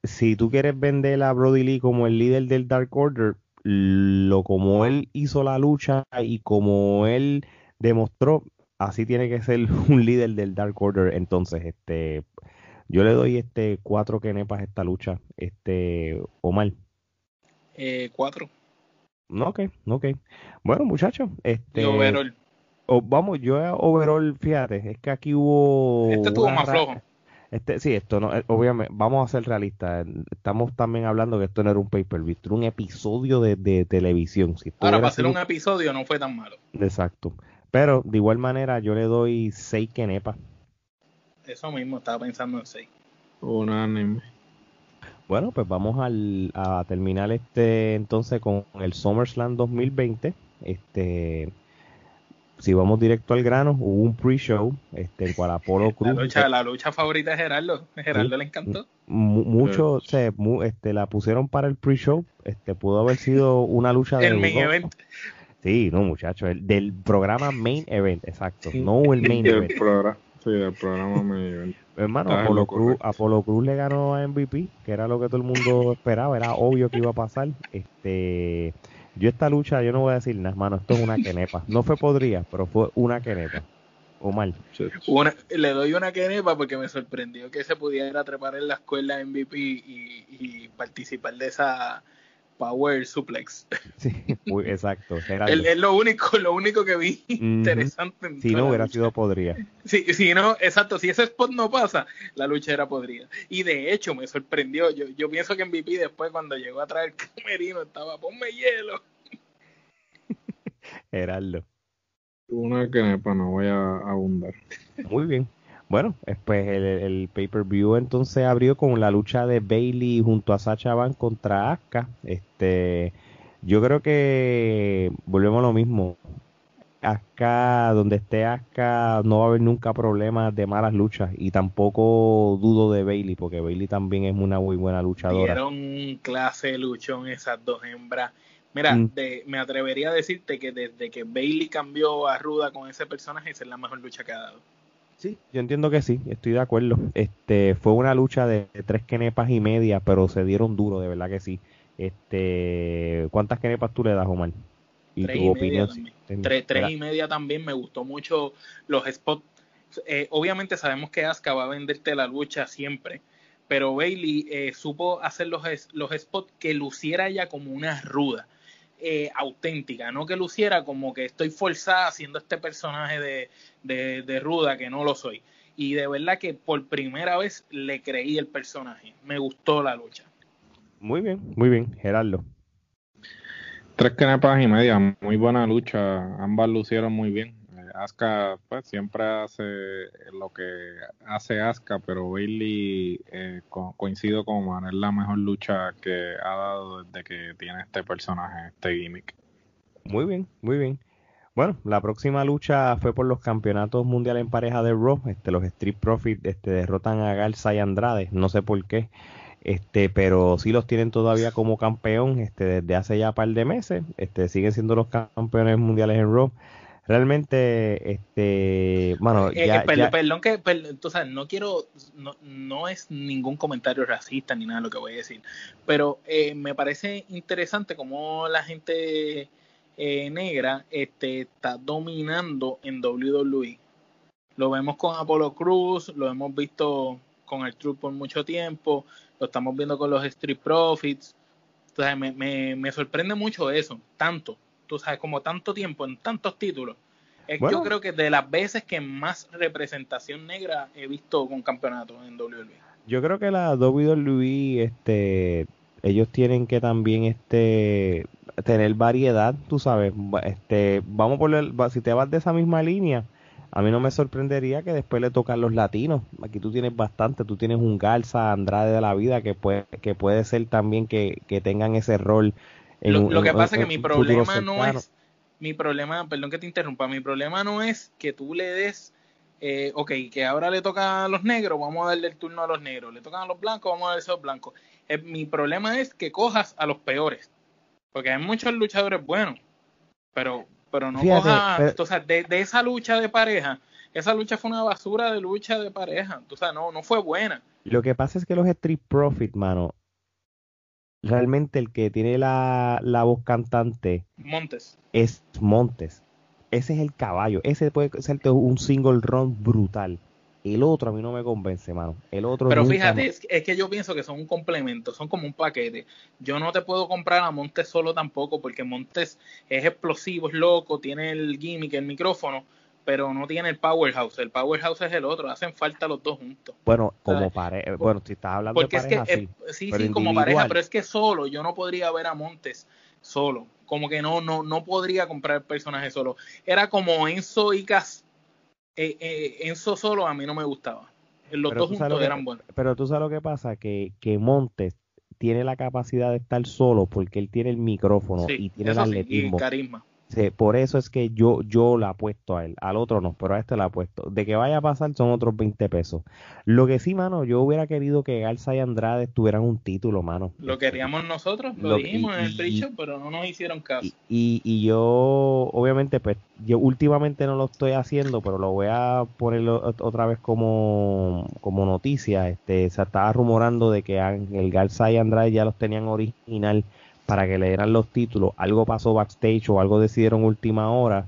si tú quieres vender a Brody Lee como el líder del Dark Order, lo como él hizo la lucha y como él demostró, así tiene que ser un líder del Dark Order. Entonces, este, yo le doy este cuatro kenepas a esta lucha, este, Omar. Eh, cuatro. No, ok, ok. Bueno, muchachos, este... overall. vamos, yo overall, fíjate, es que aquí hubo... Este estuvo más flojo. Este, sí, esto no, eh, obviamente, vamos a ser realistas. Estamos también hablando que esto no era un pay-per-view, era un episodio de, televisión. Si Ahora, para ser un episodio no fue tan malo. Exacto. Pero de igual manera, yo le doy 6 kenepas. Eso mismo, estaba pensando en 6. Unánime. Bueno, pues vamos al, a terminar este entonces con el SummerSlam 2020. Este, si vamos directo al grano, hubo un pre-show, este, el cual Apolo Cruz. La lucha, la lucha favorita de Gerardo. Gerardo le encantó. mucho, se, este, la pusieron para el pre-show. Este, pudo haber sido una lucha de. el main event. Sí, no, muchachos, el, del programa main event, exacto. No el main event. Sí, del programa main event. Hermano, Apolo Cruz, Apolo Cruz le ganó a MVP, que era lo que todo el mundo esperaba, era obvio que iba a pasar. Este, yo esta lucha, yo no voy a decir nada, hermano, esto es una quenepa. No fue podría, pero fue una quenepa. O mal. le doy una quenepa porque me sorprendió que se pudiera trepar en la escuela MVP y participar de esa Power Suplex. Sí, muy exacto. es lo único, lo único que vi interesante. si no hubiera sido podría. Sí, si no, exacto, si ese spot no pasa, la lucha era podrida. Y de hecho me sorprendió. Yo, yo pienso que MVP después cuando llegó a traer camerino estaba, ponme hielo. Heraldo. Una que no voy a abundar. Muy bien. Bueno, pues el, el pay-per-view entonces abrió con la lucha de Bailey junto a Sacha Van contra Asuka. Este, yo creo que volvemos a lo mismo. Asuka, donde esté Asuka, no va a haber nunca problemas de malas luchas y tampoco dudo de Bailey porque Bailey también es una muy buena luchadora. Dieron clase de luchón esas dos hembras. Mira, mm. me atrevería a decirte que desde que Bailey cambió a Ruda con ese personaje, esa es la mejor lucha que ha dado. Sí, yo entiendo que sí, estoy de acuerdo. Este fue una lucha de, tres quenepas y media, pero se dieron duro, de verdad que sí. Este, ¿cuántas quenepas tú le das, Omar? Y tres tu y opinión. Media tres, y media también me gustó mucho los spots. Eh, obviamente sabemos que Asuka va a venderte la lucha siempre, pero Bailey eh, supo hacer los, los spots que luciera ella como una ruda. Eh, auténtica, no que luciera como que estoy forzada haciendo este personaje de, de, ruda que no lo soy. Y de verdad que por primera vez le creí el personaje. Me gustó la lucha. Muy bien, muy bien, Gerardo. Tres canepas y media, muy buena lucha. Ambas lucieron muy bien. Asuka pues siempre hace lo que hace Asuka, pero Bailey eh, coincido con Juan, es la mejor lucha que ha dado desde que tiene este personaje, este gimmick. Muy bien, muy bien. Bueno, la próxima lucha fue por los campeonatos mundiales en pareja de Raw. Este, los Street Profits este, derrotan a Garza y Andrade, no sé por qué, este, pero sí los tienen todavía como campeón este, desde hace ya un par de meses. Este, siguen siendo los campeones mundiales en Raw. Realmente, este, bueno, eh, ya, eh, perdón, que, no quiero, no, no, es ningún comentario racista ni nada de lo que voy a decir, pero eh, me parece interesante cómo la gente negra este, está dominando en WWE. Lo vemos con Apollo Cruz, lo hemos visto con el Truth por mucho tiempo, lo estamos viendo con los Street Profits. Entonces me, me, me sorprende mucho eso, tanto, tú sabes, como tanto tiempo en tantos títulos. Es, yo creo que de las veces que más representación negra he visto con campeonatos en WWE. Yo creo que la WWE, este, ellos tienen que también, este, tener variedad, tú sabes, este, vamos por el, si te vas de esa misma línea, a mí no me sorprendería que después le tocan los latinos. Aquí tú tienes bastante, tú tienes un Garza, Andrade de la vida, que puede, que puede ser también que, que tengan ese rol. En, lo, que pasa es que mi problema no es, mi problema, perdón que te interrumpa, mi problema no es que tú le des, eh, ok, que ahora le toca a los negros, vamos a darle el turno a los negros, le tocan a los blancos, vamos a darle a los blancos. Eh, mi problema es que cojas a los peores. Porque hay muchos luchadores buenos, pero, pero no coja, o sea, de, esa lucha de pareja, esa lucha fue una basura de lucha de pareja, o sea, no, no fue buena. Lo que pasa es que los Street Profit, mano, realmente el que tiene la, la voz cantante Montes es Montes. Ese es el caballo. Ese puede ser un single run brutal. El otro a mí no me convence, mano. El otro Pero fíjate, es, que yo pienso que son un complemento, son como un paquete. Yo no te puedo comprar a Montes solo tampoco, porque Montes es explosivo, es loco, tiene el gimmick, el micrófono, pero no tiene el powerhouse. El powerhouse es el otro, hacen falta los dos juntos. Bueno, como pareja, bueno, si estás hablando de pareja, es que, sí, sí, como pareja, pero es que solo, yo no podría ver a Montes solo. Como que no, no, no podría comprar el personaje solo. Era como Enzo y Cas eh, eh, Enzo solo a mí no me gustaba. Los dos juntos eran buenos. Pero tú sabes lo que pasa, que, que Montes tiene la capacidad de estar solo porque él tiene el micrófono y tiene el atletismo. carisma por eso es que yo, yo la apuesto a él, al otro no, pero a este la apuesto. De que vaya a pasar son otros 20 pesos. Lo que sí, mano, yo hubiera querido que Garza y Andrade tuvieran un título, mano. Lo queríamos nosotros, lo, dijimos en el pre pero no nos hicieron caso. Y, y, yo, obviamente, pues, yo últimamente no lo estoy haciendo, pero lo voy a poner otra vez como, como noticia. Este, se estaba rumorando de que el Garza y Andrade ya los tenían original para que le dieran los títulos, algo pasó backstage o algo decidieron última hora,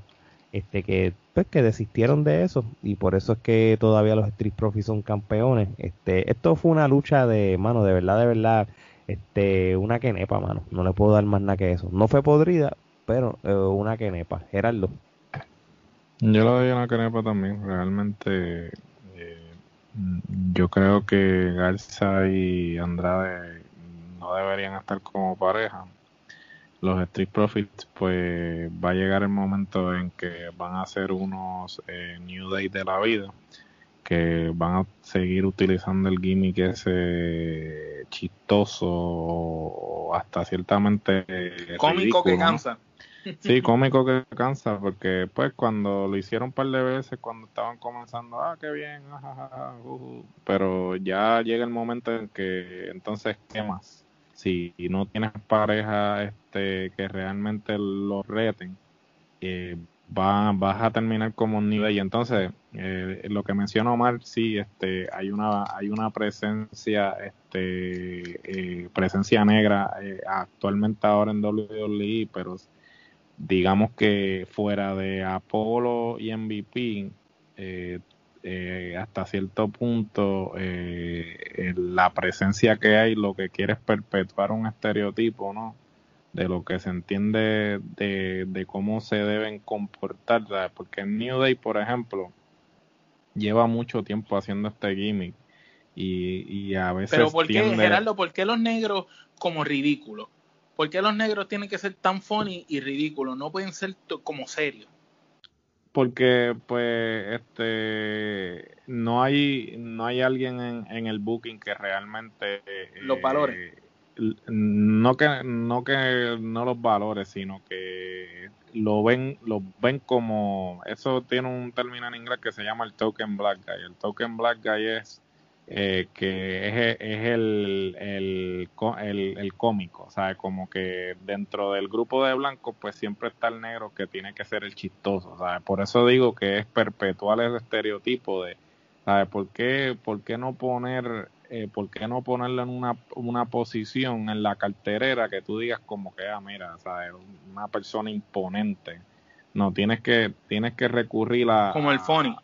este que pues que desistieron de eso y por eso es que todavía los Street Profits son campeones. Este, esto fue una lucha de, mano, de verdad, de verdad, este, una quenepa, mano. No le puedo dar más nada que eso. No fue podrida, pero eh, una quenepa. Gerardo. Yo le doy una quenepa también, realmente. Eh, yo creo que Garza y Andrade no deberían estar como pareja. Los Street Profits, pues va a llegar el momento en que van a ser unos eh, New Day de la vida, que van a seguir utilizando el gimmick ese chistoso o hasta ciertamente cómico que cansa. Sí, cómico que cansa, porque pues cuando lo hicieron un par de veces, cuando estaban comenzando, ah, qué bien, pero ya llega el momento en que entonces, ¿qué más? Si no tienes pareja este, que realmente lo reten, eh, vas a terminar como un nivel. Y entonces, eh, lo que menciona Omar, sí, este, hay una, hay una presencia, este, eh, presencia negra eh, actualmente ahora en WWE, pero digamos que fuera de Apolo y MVP, eh, hasta cierto punto eh, la presencia que hay lo que quiere es perpetuar un estereotipo, ¿no? De lo que se entiende de, cómo se deben comportar, porque New Day, por ejemplo, lleva mucho tiempo haciendo este gimmick y, a veces... Pero ¿por qué, Gerardo, por qué los negros como ridículos? ¿Por qué los negros tienen que ser tan funny y ridículos? No pueden ser como serios porque pues este no hay no hay alguien en, el booking que realmente los valores no que no que no los valores, sino que lo ven lo ven como eso tiene un término en inglés que se llama el token black guy. El token black guy es eh, que es, es el, el, el, el, cómico, sea, como que dentro del grupo de blancos pues siempre está el negro que tiene que ser el chistoso, sea, por eso digo que es perpetual ese estereotipo de, ¿sabes? ¿Por qué, por qué no poner, eh, por qué no ponerlo en una, una posición en la carterera que tú digas como que, ah, mira, ¿sabes? Una persona imponente. No, tienes que, tienes que recurrir a... Como el funny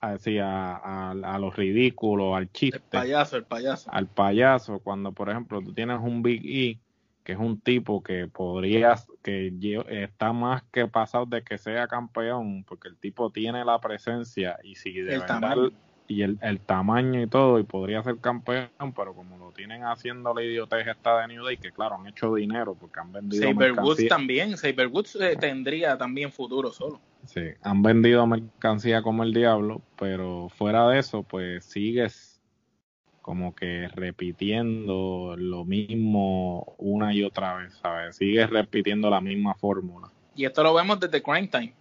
así a, a, a, lo ridículo, al chiste. El payaso, el payaso. Al payaso, cuando por ejemplo tú tienes un Big E, que es un tipo que podrías, que está más que pasado de que sea campeón, porque el tipo tiene la presencia y si de el verdad, y el, el, tamaño y todo, y podría ser campeón, pero como lo tienen haciendo la idiotez esta de New Day, que claro, han hecho dinero porque han vendido. Saber Woods también, Saber Woods eh, tendría también futuro solo. Sí, han vendido mercancía como el diablo, pero fuera de eso, pues sigues como que repitiendo lo mismo una y otra vez, ¿sabes? Sigues repitiendo la misma fórmula. Y esto lo vemos desde Crime Time.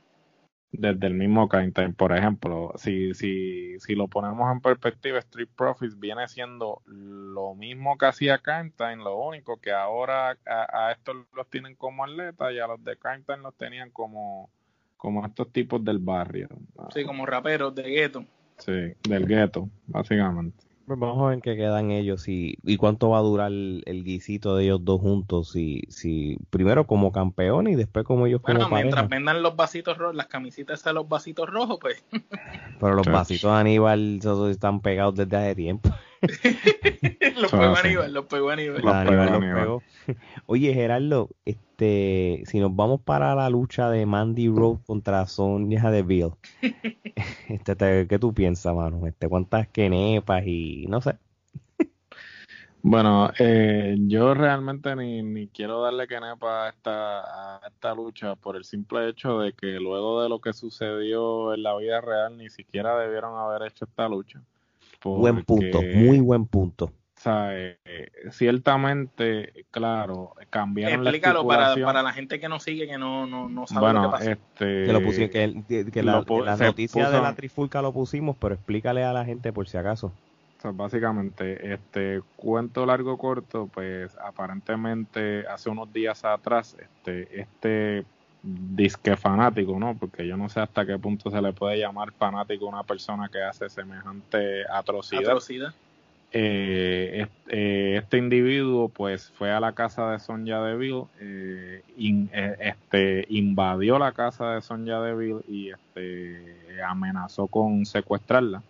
Desde el mismo Crime Time, por ejemplo, si, si, si lo ponemos en perspectiva, Street Profits viene siendo lo mismo que hacía Crime Time, lo único que ahora a, a estos los tienen como atletas y a los de Crime Time los tenían como como estos tipos del barrio. Sí, como raperos de gueto. Sí, del gueto, básicamente. Pues vamos a ver qué quedan ellos y, y cuánto va a durar el, el, guisito de ellos dos juntos. Si, si primero como campeones y después como ellos bueno, como mientras pareja. vendan los vasitos rojos, las camisetitas de los vasitos rojos, pues. Pero los vasitos de Aníbal esos están pegados desde hace tiempo. los pegó Aníbal, los pegó Aníbal. Pegó. Oye, Gerardo, este, si nos vamos para la lucha de Mandy Rose contra Sonya Deville, este, te, ¿qué tú piensas, mano? Este, ¿Cuántas quenepas y no sé? Bueno, eh, yo realmente ni, ni quiero darle quenepa a esta, a esta lucha por el simple hecho de que luego de lo que sucedió en la vida real ni siquiera debieron haber hecho esta lucha. Porque, buen punto, muy buen punto. O sea, eh, ciertamente, claro, cambiaron Explícalo la para, para la gente que nos sigue, que no, no, no sabe bueno, lo que pasó. Este, que lo pusieron, que, que la, lo noticia puso- de la trifulca lo pusimos, pero explícale a la gente por si acaso. O sea, básicamente, este cuento largo corto, pues aparentemente hace unos días atrás, este, este disque fanático, ¿no? Porque yo no sé hasta qué punto se le puede llamar fanático a una persona que hace semejante atrocidad. Atrocidad. Eh, este, este individuo pues fue a la casa de Sonja Deville, eh, in- eh, este, invadió la casa de Sonja Deville y este, amenazó con secuestrarla.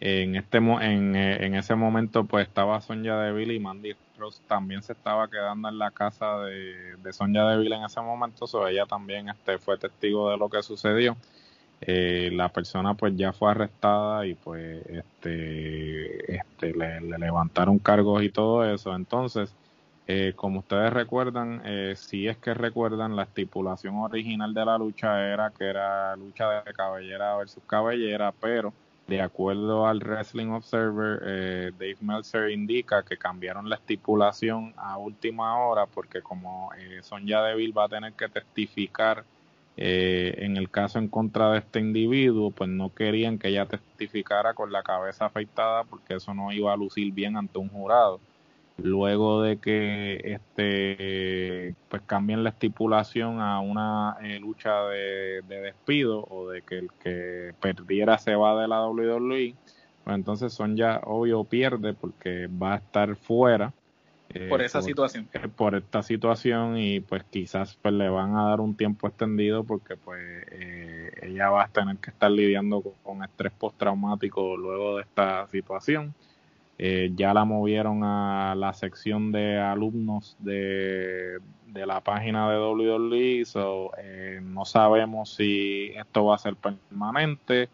En, este, en, eh, en ese momento pues estaba Sonja Deville y Mandy Rose también se estaba quedando en la casa de, de Sonja Deville en ese momento, so ella también este, fue testigo de lo que sucedió. Eh, la persona pues ya fue arrestada y pues este, este le, le levantaron cargos y todo eso. Entonces, eh, como ustedes recuerdan, eh, si es que recuerdan, la estipulación original de la lucha era que era lucha de cabellera versus cabellera, pero de acuerdo al Wrestling Observer, eh, Dave Meltzer indica que cambiaron la estipulación a última hora porque como eh, Sonja Deville va a tener que testificar eh, en el caso en contra de este individuo, pues no querían que ella testificara con la cabeza afeitada porque eso no iba a lucir bien ante un jurado. Luego de que este pues cambien la estipulación a una eh, lucha de, de despido o de que el que perdiera se va de la WWE, pues entonces Sonja obvio pierde porque va a estar fuera eh, por esa situación. eh, por esta situación y pues quizás pues le van a dar un tiempo extendido porque pues eh, ella va a tener que estar lidiando con, con estrés postraumático luego de esta situación. Eh, ya la movieron a la sección de alumnos de, de la página de WWE, so, eh, no sabemos si esto va a ser permanente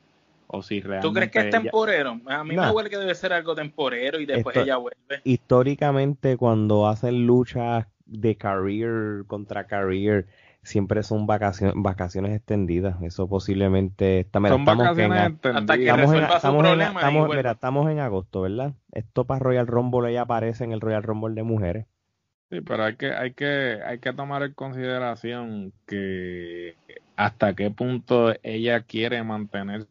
o si realmente ¿Tú crees que es ella- temporero? A mí Nah. me huele que debe ser algo temporero y después Esto- ella vuelve. Históricamente, cuando hacen luchas de career contra career, siempre son vacaciones, vacaciones extendidas. Eso posiblemente está, son vacaciones extendidas. Hasta que estamos, en, estamos, en, estamos, estamos en agosto, ¿verdad? Esto para Royal Rumble ya aparece en el Royal Rumble de mujeres. Sí, pero hay que, hay que, hay que tomar en consideración que hasta qué punto ella quiere mantenerse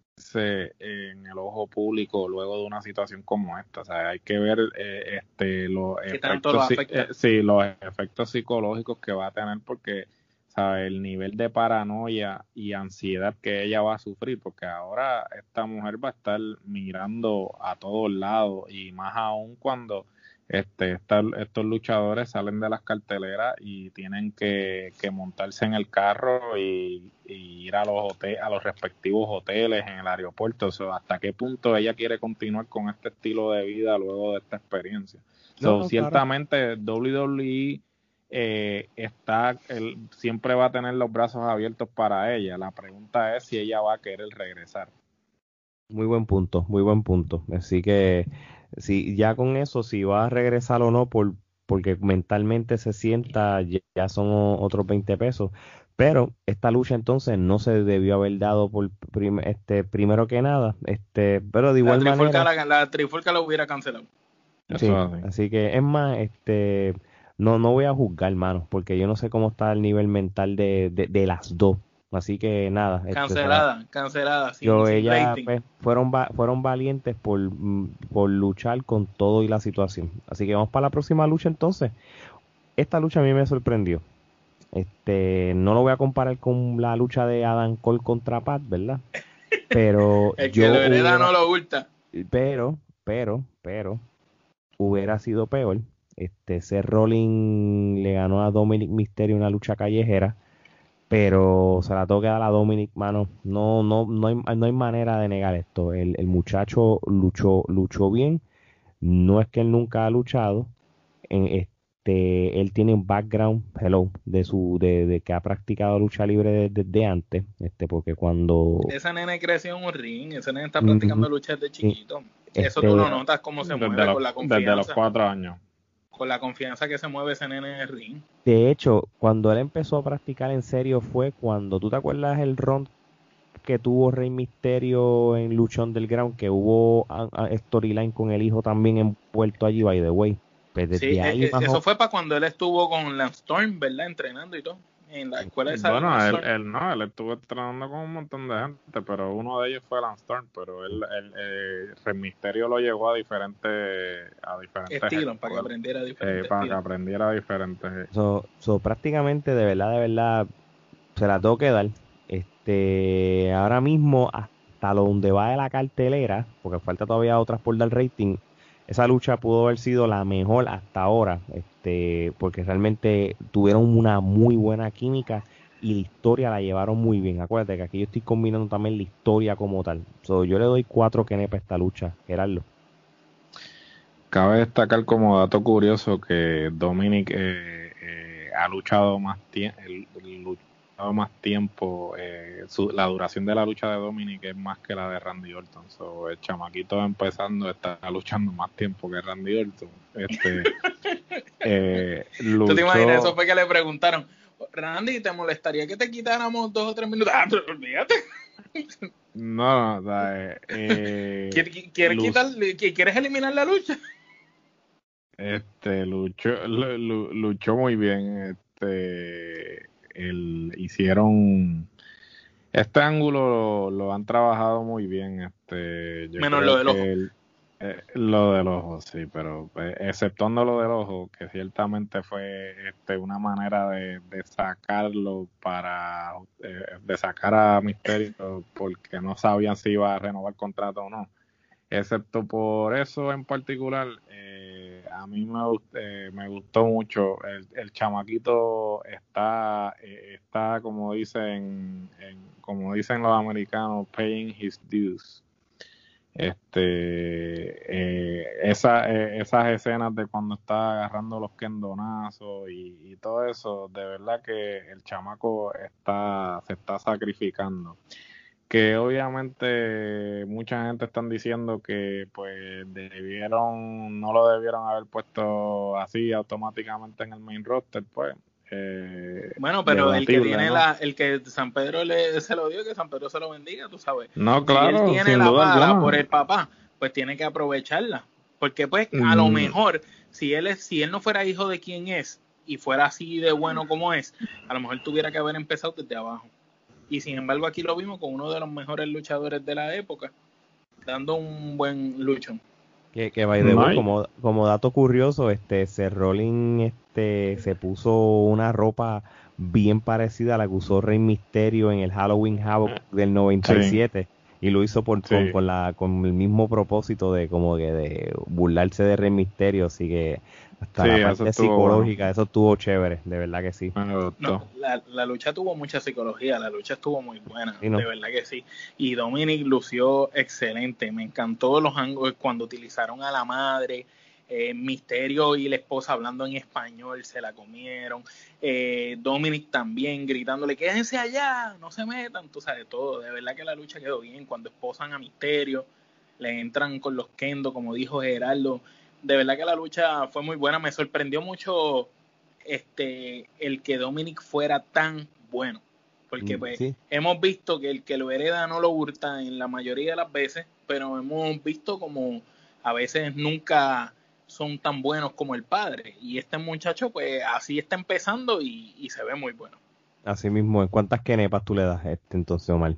en el ojo público luego de una situación como esta. O sea, hay que ver eh, este, los, efectos, eh, sí, los efectos psicológicos que va a tener porque ¿sabe? el nivel de paranoia y ansiedad que ella va a sufrir, porque ahora esta mujer va a estar mirando a todos lados y más aún cuando este, estos luchadores salen de las carteleras y tienen que, montarse en el carro y, ir a los a los respectivos hoteles en el aeropuerto. O hasta qué punto ella quiere continuar con este estilo de vida luego de esta experiencia. ciertamente WWE eh, está, siempre va a tener los brazos abiertos para ella. La pregunta es si ella va a querer regresar. Muy buen punto, muy buen punto. Así que si ya con eso, si va a regresar o no, por, porque mentalmente se sienta, ya son otros 20 pesos. Pero esta lucha entonces no se debió haber dado por este primero que nada, este, pero de igual la manera la, la trifulca lo hubiera cancelado. Sí, así que es más, este, no, no voy a juzgar, hermano, porque yo no sé cómo está el nivel mental de, de las dos. Así que nada. Este, cancelada, cancelada. yo, ella, pues, fueron, fueron valientes por, mm, por luchar con todo y la situación. Así que vamos para la próxima lucha entonces. Esta lucha a mí me sorprendió. Este, no lo voy a comparar con la lucha de Adam Cole contra Pat, ¿verdad? Pero El que lo hereda no lo oculta. Pero, pero, pero, hubiera sido peor. Este, Seth Rollins le ganó a Dominic Mysterio una lucha callejera pero se la toca a la Dominic, mano. No, no, no hay, no hay manera de negar esto. El, el, muchacho luchó, luchó bien. No es que él nunca ha luchado. En este, él tiene un background, hello, de su, de, de que ha practicado lucha libre desde, antes. Este, porque cuando. Esa nene creció en un ring, ese nene está practicando lucha desde chiquito. Eso tú lo este, notas cómo se mueve con la confianza. Desde los cuatro años con la confianza que se mueve ese nene en el ring. De hecho, cuando él empezó a practicar en serio fue cuando, ¿tú te acuerdas el ron que tuvo Rey Misterio en Lucha Underground? Que hubo storyline con el hijo también envuelto allí, by the way. Pues sí, ahí eh, eso fue para cuando él estuvo con Lance Storm, ¿verdad? Entrenando y todo en la escuela de Bueno, él, no, él estuvo entrenando con un montón de gente, pero uno de ellos fue Lance Storm, pero él, el eh, Misterio lo llevó a diferentes a diferentes estilos, para que aprendiera diferentes eh, para que aprendiera diferentes. So, so, prácticamente, de verdad, de verdad, se la tengo que dar. Este, ahora mismo, hasta donde va de la cartelera, porque falta todavía otras por dar rating, esa lucha pudo haber sido la mejor hasta ahora, este, porque realmente tuvieron una muy buena química y la historia la llevaron muy bien. Acuérdate que aquí yo estoy combinando también la historia como tal. yo le doy cuatro que a esta lucha, Gerardo. Cabe destacar como dato curioso que Dominic eh, eh, ha luchado más tiempo, más tiempo, eh, la duración de la lucha de Dominic es más que la de Randy Orton. So, el chamaquito empezando está luchando más tiempo que Randy Orton. Este, eh, ¿Tú te imaginas? Eso fue que le preguntaron, Randy, ¿te molestaría que te quitáramos dos o tres minutos? Ah, pero olvídate. No, no, eh, ¿Quieres, eliminar la lucha? Este, luchó, luchó muy bien. Este, el, hicieron este ángulo lo, han trabajado muy bien este menos lo del ojo. eh, lo del ojo sí pero eh, exceptuando lo del ojo que ciertamente fue este una manera de, sacarlo para eh, de sacar a Misterio porque no sabían si iba a renovar el contrato o no excepto por eso en particular a mí me, eh, me gustó mucho. El, el chamaquito está, eh, está como dicen, en, como dicen los americanos, paying his dues. Este, eh, esa, esas escenas de cuando está agarrando los kendonazos y, y todo eso, de verdad que el chamaco está, se está sacrificando que obviamente mucha gente están diciendo que pues debieron, no lo debieron haber puesto así automáticamente en el main roster, pues Eh, bueno, pero el que tiene la, el que San Pedro le, se lo dio, que San Pedro se lo bendiga, tú sabes. No, claro. Si él tiene la pala por el papá, pues tiene que aprovecharla. Porque pues a lo mejor, si él es, si él no fuera hijo de quien es y fuera así de bueno como es, a lo mejor tuviera que haber empezado desde abajo. Y sin embargo aquí lo vimos con uno de los mejores luchadores de la época, dando un buen lucho. Que, que by the way, como, como dato curioso, este Seth Rollins este, se puso una ropa bien parecida a la que usó Rey Misterio en el Halloween Havoc del 97 y lo hizo por, con, la, con el mismo propósito de como que de burlarse de Rey Misterio, así que hasta la parte psicológica, eso estuvo chévere, de verdad que sí. No, la, lucha tuvo mucha psicología, la lucha estuvo muy buena, de verdad que sí. Y Dominic lució excelente, me encantó los ángulos cuando utilizaron a la madre, eh, Misterio y la esposa hablando en español, se la comieron. Eh, Dominic también gritándole, quédense allá, no se metan, tú sabes todo. De verdad que la lucha quedó bien cuando esposan a Misterio, le entran con los kendo, como dijo Gerardo de verdad que la lucha fue muy buena. Me sorprendió mucho este el que Dominic fuera tan bueno. Porque mm, pues hemos visto que el que lo hereda no lo hurta en la mayoría de las veces, pero hemos visto como a veces nunca son tan buenos como el padre. Y este muchacho pues así está empezando y, se ve muy bueno. Así mismo, ¿en cuántas kenepas tú le das este entonces, Omar?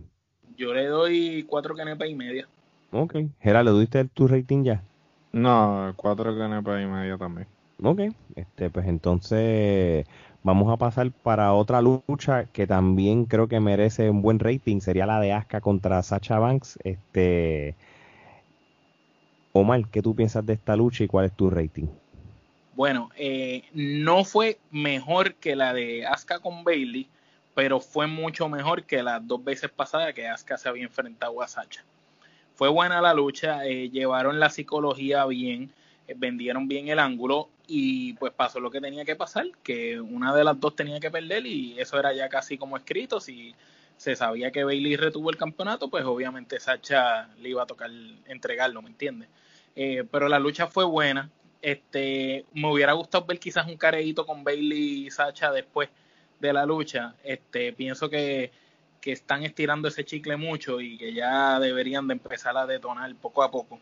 Yo le doy cuatro kenepas y media. Ok. Gerard, ¿le diste tu rating ya? No, cuatro canepas y media también. Ok, este, pues entonces vamos a pasar para otra lucha que también creo que merece un buen rating. Sería la de Asuka contra Sacha Banks. Este, Omar, ¿qué tú piensas de esta lucha y cuál es tu rating? Bueno, eh, no fue mejor que la de Asuka con Bailey, pero fue mucho mejor que las dos veces pasadas que Asuka se había enfrentado a Sacha fue buena la lucha, eh, llevaron la psicología bien, eh, vendieron bien el ángulo y pues pasó lo que tenía que pasar, que una de las dos tenía que perder y eso era ya casi como escrito, si se sabía que Bailey retuvo el campeonato, pues obviamente Sacha le iba a tocar entregarlo, ¿me entiendes? Eh, pero la lucha fue buena, este, me hubiera gustado ver quizás un careíto con Bailey y Sacha después de la lucha, este, pienso que que están estirando ese chicle mucho y que ya deberían de empezar a detonar poco a poco.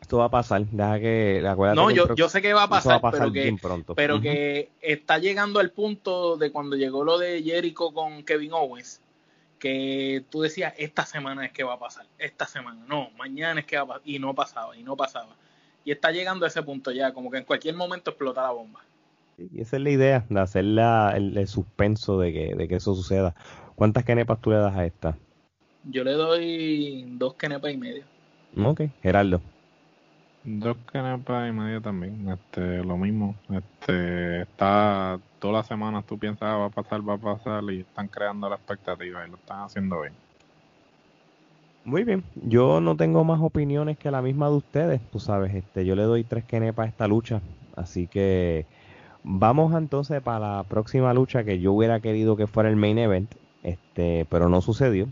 Esto va a pasar, deja que No, yo, yo sé que va a pasar, pero, que, pero que está llegando al punto de cuando llegó lo de Jericho con Kevin Owens, que tú decías, esta semana es que va a pasar, esta semana, no, mañana es que va a pasar, y no pasaba, y no pasaba. Y está llegando a ese punto ya, como que en cualquier momento explota la bomba. Y esa es la idea, de hacer el, suspenso de que, de que eso suceda. ¿Cuántas kenepas tú le das a esta? Yo le doy dos kenepas y medio. Ok, Gerardo. Dos kenepas y medio también, este, lo mismo. Este, está todas las semanas tú piensas ah, va a pasar, va a pasar y están creando la expectativa y lo están haciendo bien. Muy bien, yo no tengo más opiniones que la misma de ustedes, tú sabes, este, yo le doy tres kenepas a esta lucha, así que vamos entonces para la próxima lucha que yo hubiera querido que fuera el main event, este, pero no sucedió.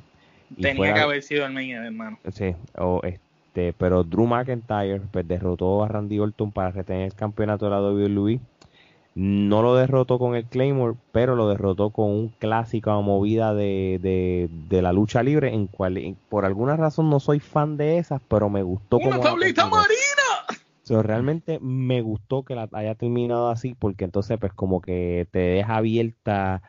Tenía que haber sido el main hermano. Sí, o este, pero Drew McIntyre pues, derrotó a Randy Orton para retener el campeonato de la WWE. No lo derrotó con el Claymore, pero lo derrotó con un clásico movida de, de, de la lucha libre, en cual por alguna razón no soy fan de esas, pero me gustó ¡Una tablita marina! realmente me gustó que la haya terminado así, porque entonces pues como que te deja abierta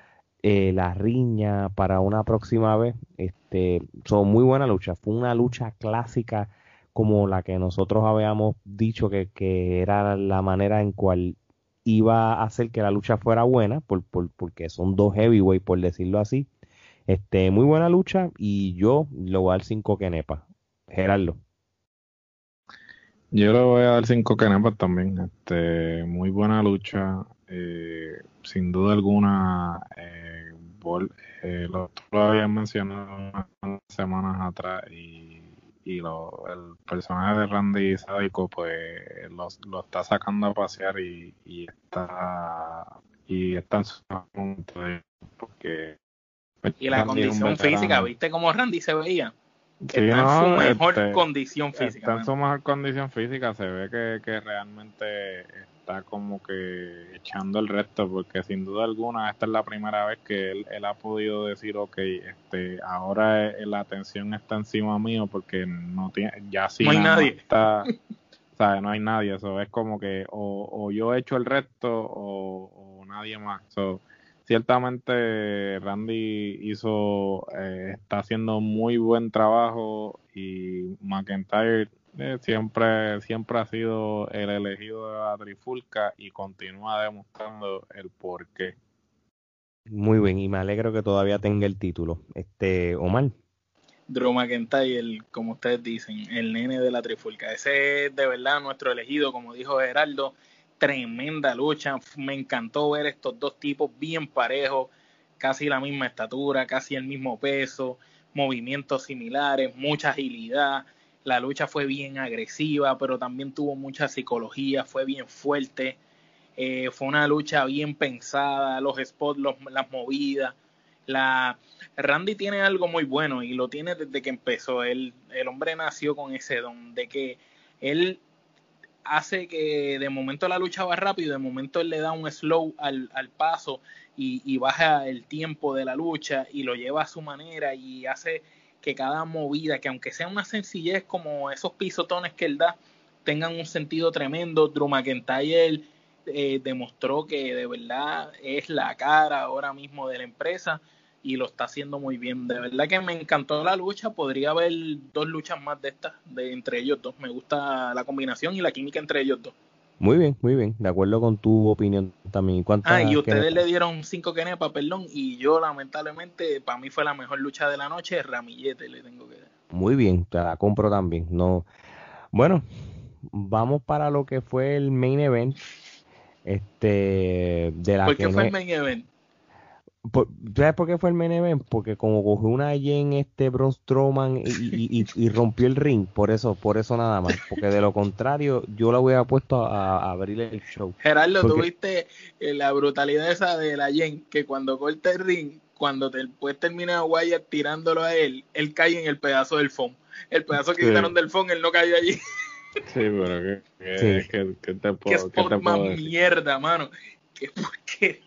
eh, la riña para una próxima vez. Este, son muy buena lucha. Fue una lucha clásica como la que nosotros habíamos dicho que, que era la manera en cual iba a hacer que la lucha fuera buena, por, por, porque son dos heavyweight, por decirlo así. Este, muy buena lucha y yo le voy a dar cinco kenepas. Gerardo. Yo le voy a dar cinco kenepas también. Este, muy buena lucha. Eh, sin duda alguna, eh, eh, lo, lo habías mencionado unas semanas atrás y, y lo, el personaje de Randy Sádico pues lo, lo, está sacando a pasear y, y está y está en su momento porque y la condición física, ¿viste cómo Randy se veía? está en su mejor este, condición física. Está en su mejor condición física, se ve que, que realmente está como que echando el resto, porque sin duda alguna esta es la primera vez que él, él ha podido decir, ok, este, ahora la atención está encima mío porque no tiene, ya sí no hay nadie. está, ¿sabes? No hay nadie, eso es como que o, o yo echo el resto o, o nadie más. So, ciertamente Randy hizo, eh, está haciendo muy buen trabajo y McIntyre eh, siempre, siempre ha sido el elegido de la trifulca y continúa demostrando el porqué. Muy bien, y me alegro que todavía tenga el título. Este, Omar. Drew McIntyre, el, como ustedes dicen, el nene de la trifulca. Ese es de verdad nuestro elegido, como dijo Geraldo. Tremenda lucha. Me encantó ver estos dos tipos bien parejos, casi la misma estatura, casi el mismo peso, movimientos similares, mucha agilidad la lucha fue bien agresiva, pero también tuvo mucha psicología, fue bien fuerte. Eh, fue una lucha bien pensada, los spots, las movidas. La, Randy tiene algo muy bueno y lo tiene desde que empezó. el hombre nació con ese don de que él hace que de momento la lucha va rápido, de momento él le da un slow al, paso y, baja el tiempo de la lucha y lo lleva a su manera y hace que cada movida, que aunque sea una sencillez como esos pisotones que él da, tengan un sentido tremendo. Drew McIntyre eh, demostró que de verdad es la cara ahora mismo de la empresa y lo está haciendo muy bien. De verdad que me encantó la lucha. Podría haber dos luchas más de estas de entre ellos dos. Me gusta la combinación y la química entre ellos dos. Muy bien, muy bien. De acuerdo con tu opinión también. Ah, y ustedes le dieron cinco kenepas, perdón, y yo lamentablemente, para mí fue la mejor lucha de la noche, Ramillete le tengo que dar. Muy bien, te la compro también. No, Bueno, vamos para lo que fue el main event. Este, de la ¿Por qué fue el main event? ¿Sabes por qué fue el main Porque como cogió una en este Braun Strowman y, y, rompió el ring, por eso, por eso nada más. Porque de lo contrario, yo la hubiera puesto a, abrir el show. Gerardo, tuviste eh, la brutalidad esa de la Jen, que cuando corta el ring, cuando después termina Wyatt tirándolo a él, él cae en el pedazo del foam. El pedazo que quitaron del foam, él no cayó allí. Sí, pero que, que, que, que te puedo, ¿Qué, te más mierda, mano. ¿Qué, ¿Por qué?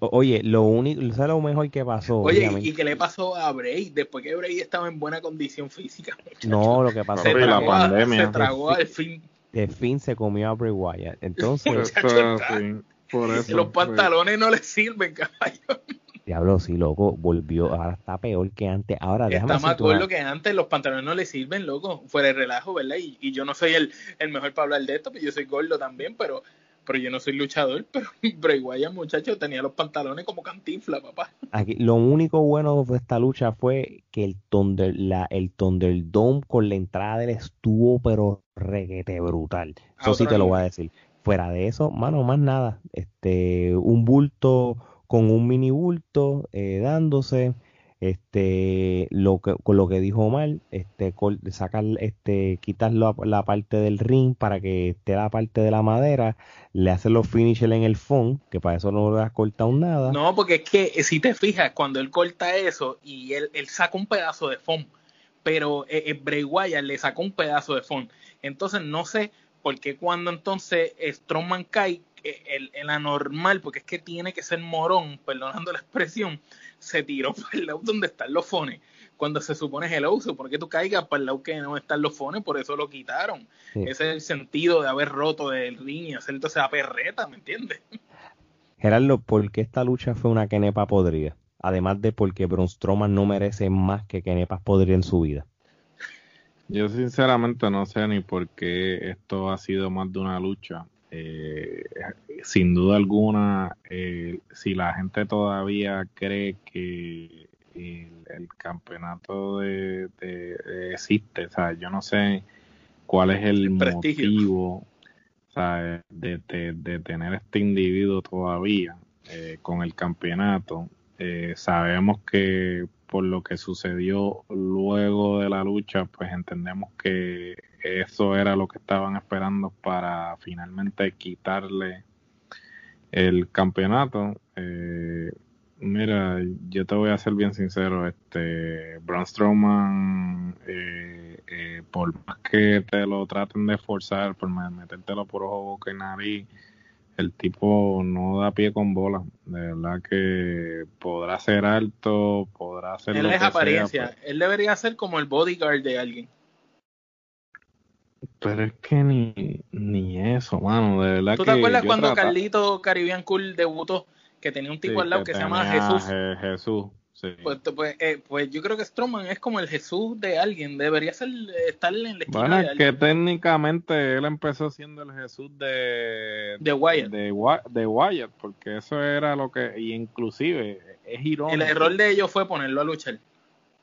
Oye, lo único, ¿sabes lo mejor que pasó? Oye, ¿y qué le pasó a Bray? Después que Bray estaba en buena condición física. No, lo que pasó fue la pandemia. Se tragó al fin. De fin se comió a Bray Wyatt. Entonces, por eso, los pantalones no le sirven, caballo. Diablo, sí, loco, volvió, ahora está peor que antes. Ahora déjame Está más gordo que antes, los pantalones no le sirven, loco. Fuera de relajo, ¿verdad? Y, y yo no soy el, el mejor para hablar de esto, pero yo soy gordo también, pero pero yo no soy luchador, pero Bray Wyatt, muchacho, tenía los pantalones como cantinfla, papá. Aquí, lo único bueno de esta lucha fue que el Thunder, la, el Thunderdome con la entrada del estuvo, pero reguete brutal. Eso sí te lo voy a decir. Fuera de eso, mano, más nada. Este, un bulto con un mini bulto eh, dándose este lo que con lo que dijo mal este sacar este quitar la, parte del ring para que esté la parte de la madera le hacen los finishers en el fondo que para eso no le has cortado nada. No porque es que eh, si te fijas cuando él corta eso y él, él saca un pedazo de fondo pero eh, eh, Bray Wyatt le sacó un pedazo de fondo entonces no sé por qué cuando entonces Strongman cae el, el anormal porque es que tiene que ser morón perdonando la expresión se tiró para el lado donde están los fones. Cuando se supone hello, se supone que tú caigas para el lado que no están los fones, por eso lo quitaron. Ese es el sentido de haber roto el ring y hacer entonces a perreta, ¿me entiendes? Gerardo, ¿por qué esta lucha fue una Kenepa podrida? Además de porque Braun Strowman no merece más que Kenepas podrida en su vida. Yo sinceramente no sé ni por qué esto ha sido más de una lucha. Eh, sin duda alguna, eh, si la gente todavía cree que el, campeonato de, existe, o sea, yo no sé cuál es el, motivo de, de, tener este individuo todavía eh, con el campeonato. Sabemos que por lo que sucedió luego de la lucha, pues entendemos que eso era lo que estaban esperando para finalmente quitarle el campeonato. Eh, Mira, yo te voy a ser bien sincero, este, Braun Strowman, eh, eh, por más que te lo traten de forzar, por metértelo por ojo, boca y nariz, el tipo no da pie con bola. De verdad que podrá ser alto, podrá ser. Él es apariencia. Él debería ser como el bodyguard de alguien. Pero es que ni, ni eso, mano. De verdad ¿Tú te acuerdas cuando Carlito Caribbean Cool debutó? Que tenía un tipo al lado que, se llama Jesús. Jesús. Pues, pues, eh, pues, yo creo que Strowman es como el Jesús de alguien, debería ser estar en la esquina Bueno, que técnicamente él empezó siendo el Jesús de de Wyatt. De, Wyatt, porque eso era lo que y inclusive es irónico. El error de ellos fue ponerlo a luchar.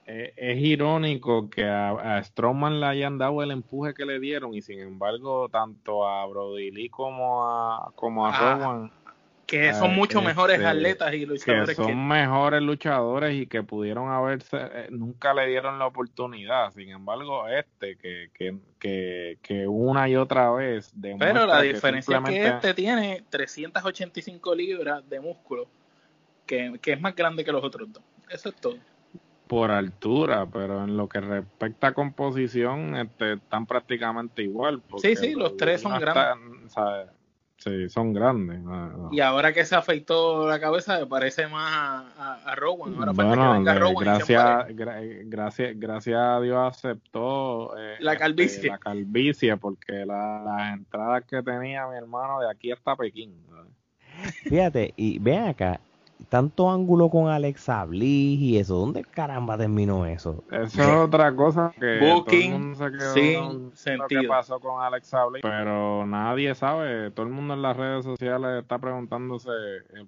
Es, es irónico que a, a, Strowman le hayan dado el empuje que le dieron y sin embargo tanto a Brody Lee como a como a ah, que son mucho mejores este, atletas y luchadores. Que son mejores luchadores y que pudieron haberse, eh, nunca le dieron la oportunidad. Sin embargo, este, que, que, que, una y otra vez. Pero la diferencia es que este tiene 385 libras de músculo, que, es más grande que los otros dos. Eso es todo. Por altura, pero en lo que respecta a composición, este, están prácticamente igual. Sí, sí, los tres son grandes. Sí, son grandes. Y ahora que se afeitó la cabeza, me parece más a, a, Rowan. Ahora bueno, que Rowan gracias, gracias, gracias a Dios aceptó eh, la este, calvicie. la calvicie, porque las entradas que tenía mi hermano de aquí hasta Pekín. Fíjate, y ven acá, tanto ángulo con Alexa Bliss y eso, ¿dónde caramba terminó eso? Eso es otra cosa que Booking todo el mundo se quedó sin sentido. qué pasó con Alexa Bliss, pero nadie sabe, todo el mundo en las redes sociales está preguntándose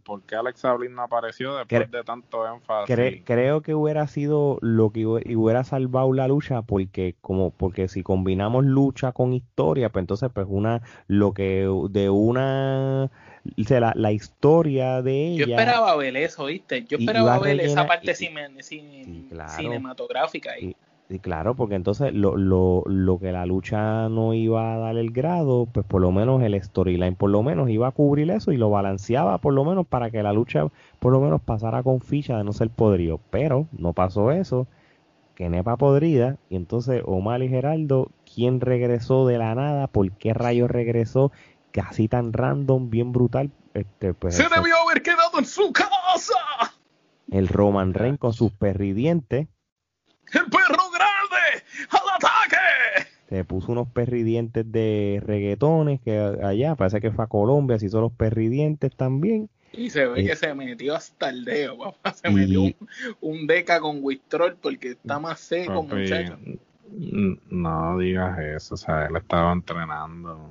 por qué Alexa Bliss no apareció después de tanto énfasis. creo que hubiera sido lo que hubiera salvado la lucha porque como porque si combinamos lucha con historia, pues entonces pues una lo que de una la, la, historia de ella. Yo esperaba ver eso, ¿viste? Yo esperaba ver esa parte cinematográfica ahí. Y, claro, porque entonces lo, lo, lo que la lucha no iba a dar el grado, pues por lo menos el storyline por lo menos iba a cubrir eso y lo balanceaba por lo menos para que la lucha por lo menos pasara con ficha de no ser podrido. Pero no pasó eso, que nepa podrida, y entonces Omar y Geraldo, ¿quién regresó de la nada? ¿Por qué rayos regresó? Así tan random, bien brutal. Este, pues, Se debió haber quedado en su casa. El Roman Reigns con sus perridientes. ¡El perro grande! ¡Al ataque! Se puso unos perridientes de reggaetones que allá, parece que fue a Colombia, se hizo los perridientes también. Y se ve que se metió hasta el dedo, papá. Se metió un, deca con Wistrol porque está más seco, muchacho. No digas eso, o sea, él estaba entrenando.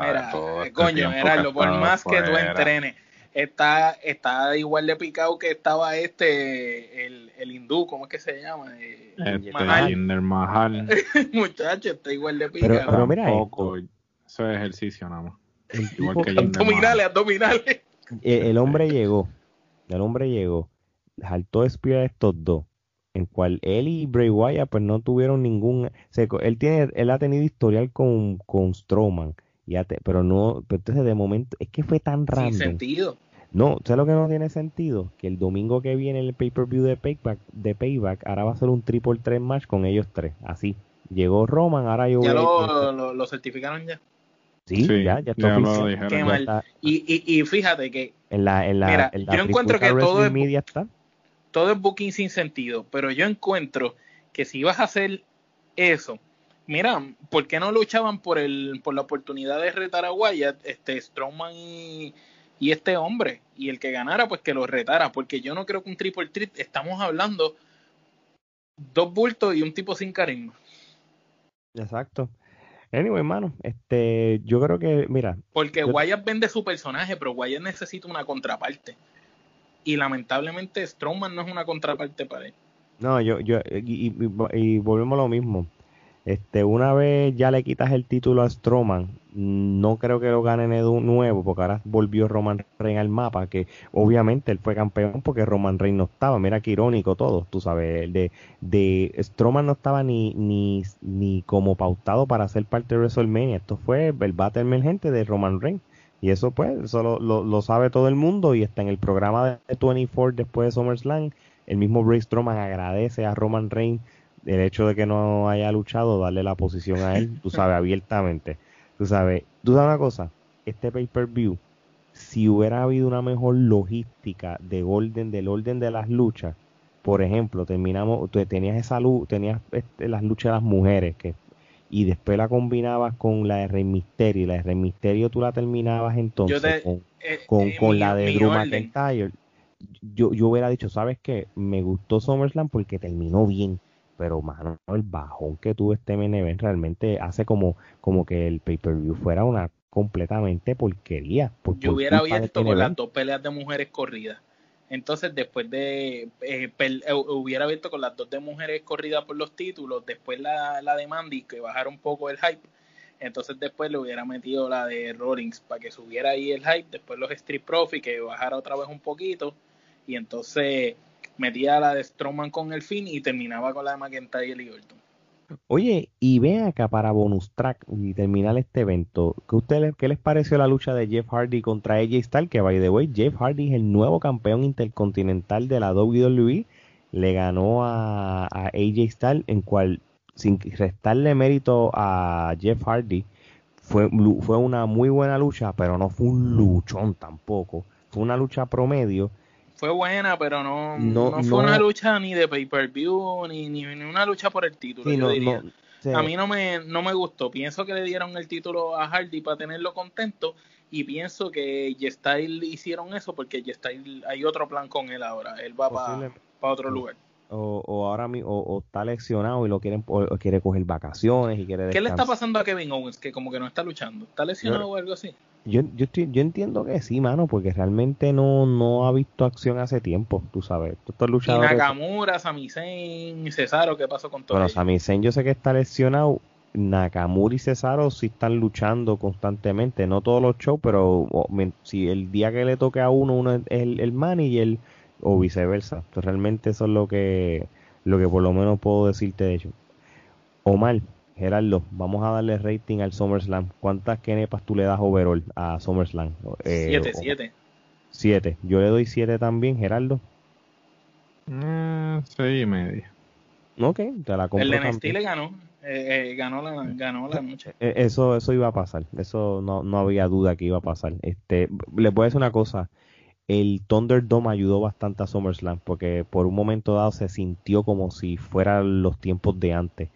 Mira, este coño, Gerardo, por más que tú entrenes, está, está igual de picado que estaba este, el, el hindú, ¿cómo es que se llama? Eh, este, Mahal. Mahal. Muchacho, está igual de picado. Pero, pero mira, poco, eso es ejercicio nada más. Igual que abdominales, abdominales. El, hombre llegó, el hombre llegó, saltó espía a estos dos en cual él y Bray Wyatt pues no tuvieron ningún él tiene él ha tenido historial con con Strowman pero no, pero entonces de momento, es que fue tan raro. Sin sentido. No, ¿sabes lo que no tiene sentido? Que el domingo que viene el pay-per-view de Payback, de Payback, ahora va a ser un triple tres match con ellos tres, así. Llegó Roman, ahora yo ¿Ya lo, lo, certificaron ya? Sí, ya, ya, está ya Qué mal. Y, y, y, fíjate que... En la, en la, yo encuentro que todo es, está. todo es booking sin sentido, pero yo encuentro que si vas a hacer eso, mira, ¿por qué no luchaban por el por la oportunidad de retar a Wyatt, este Strowman y, este hombre? Y el que ganara, pues que lo retara, porque yo no creo que un triple threat, estamos hablando dos bultos y un tipo sin carisma. Exacto. Anyway, hermano, este, yo creo que, mira. Porque Wyatt vende su personaje, pero Wyatt necesita una contraparte. Y lamentablemente Strowman no es una contraparte para él. No, yo, yo, y, y volvemos a lo mismo este, una vez ya le quitas el título a Strowman, no creo que lo gane de nuevo, porque ahora volvió Roman Reigns al mapa, que obviamente él fue campeón porque Roman Reigns no estaba. Mira qué irónico todo, tú sabes, de, de Strowman no estaba ni, ni, ni como pautado para ser parte de WrestleMania. Esto fue el bate emergente de Roman Reigns. Y eso pues, eso lo, lo, sabe todo el mundo y está en el programa de 24 después de SummerSlam. El mismo Braun Strowman agradece a Roman Reigns el hecho de que no haya luchado, darle la posición a él, tú sabes, abiertamente. Tú sabes, tú sabes una cosa, este pay-per-view, si hubiera habido una mejor logística de orden, del orden de las luchas, por ejemplo, terminamos, tú tenías esa luz, tenías este, las luchas de las mujeres, que y después la combinabas con la de Rey Misterio y la de Rey Misterio tú la terminabas entonces con, eh, con, la de Drew McIntyre yo, yo hubiera dicho sabes qué? me gustó SummerSlam porque terminó bien pero mano el bajón que tuvo este MNB realmente hace como como que el pay-per-view fuera una completamente porquería yo hubiera visto este con las dos peleas de mujeres corridas entonces, después de. Eh, eh, hubiera visto con las dos de mujeres corridas por los títulos, después la, la de Mandy, que bajara un poco el hype. Entonces, después le hubiera metido la de Rollins para que subiera ahí el hype. Después los Street Profits, que bajara otra vez un poquito. Y entonces metía la de Strowman con el fin y terminaba con la de McIntyre y Orton. Oye, y ven acá para bonus track y terminar este evento, ¿qué, usted, ¿qué les pareció la lucha de Jeff Hardy contra AJ Styles? Que by the way, Jeff Hardy es el nuevo campeón intercontinental de la WWE. Le ganó a, AJ Styles, en cual, sin restarle mérito a Jeff Hardy, fue, fue una muy buena lucha, pero no fue un luchón tampoco. Fue una lucha promedio fue buena, pero no, no, fue una lucha ni de pay-per-view, ni, ni, una lucha por el título, yo diría. A mí no me, no me gustó. Pienso que le dieron el título a Hardy para tenerlo contento y pienso que G-Style hicieron eso porque G-Style hay otro plan con él ahora. Él va para otro lugar. O, o, ahora mismo o, está lesionado y lo quieren o quiere coger vacaciones y quiere ¿Qué le está pasando a Kevin Owens que como que no está luchando? ¿Está lesionado o algo así? Yo, yo, estoy, yo entiendo que sí, mano, porque realmente no, no ha visto acción hace tiempo, tú sabes. Tú estás luchando. Y Nakamura, Sami Zayn, Cesaro, ¿qué pasó con todo Bueno, Sami Zayn yo sé que está lesionado. Nakamura y Cesaro sí están luchando constantemente, no todos los shows, pero si el día que le toque a uno, uno es el, el manager o viceversa. Entonces, realmente eso es lo que, lo que por lo menos puedo decirte de hecho. Omar, Gerardo, vamos a darle rating al SummerSlam. ¿Cuántas kenepas tú le das overall a SummerSlam? Eh, siete, siete. Siete. Yo le doy siete también, Gerardo. Eh, seis y media. Ok, te la compro. El NXT le ganó. Eh, ganó, la, ganó la noche. Eso, eso iba a pasar. Eso no, no había duda que iba a pasar. Este, les voy a decir una cosa. El Thunderdome ayudó bastante a SummerSlam porque por un momento dado se sintió como si fueran los tiempos de antes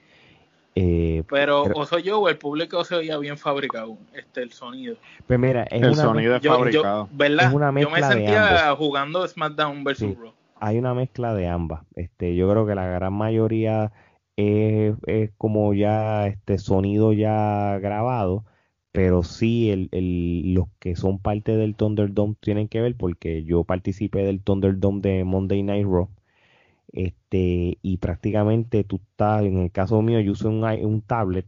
eh, pero, o soy yo o el público se oía bien fabricado, este el sonido. Pues mira, el sonido es fabricado. ¿verdad? yo me sentía jugando SmackDown vs. Raw. Hay una mezcla de ambas. Este, yo creo que la gran mayoría es, como ya este sonido ya grabado, pero sí el, el, los que son parte del Thunderdome tienen que ver porque yo participé del Thunderdome de Monday Night Raw este y prácticamente tú estás, en el caso mío, yo uso un, un tablet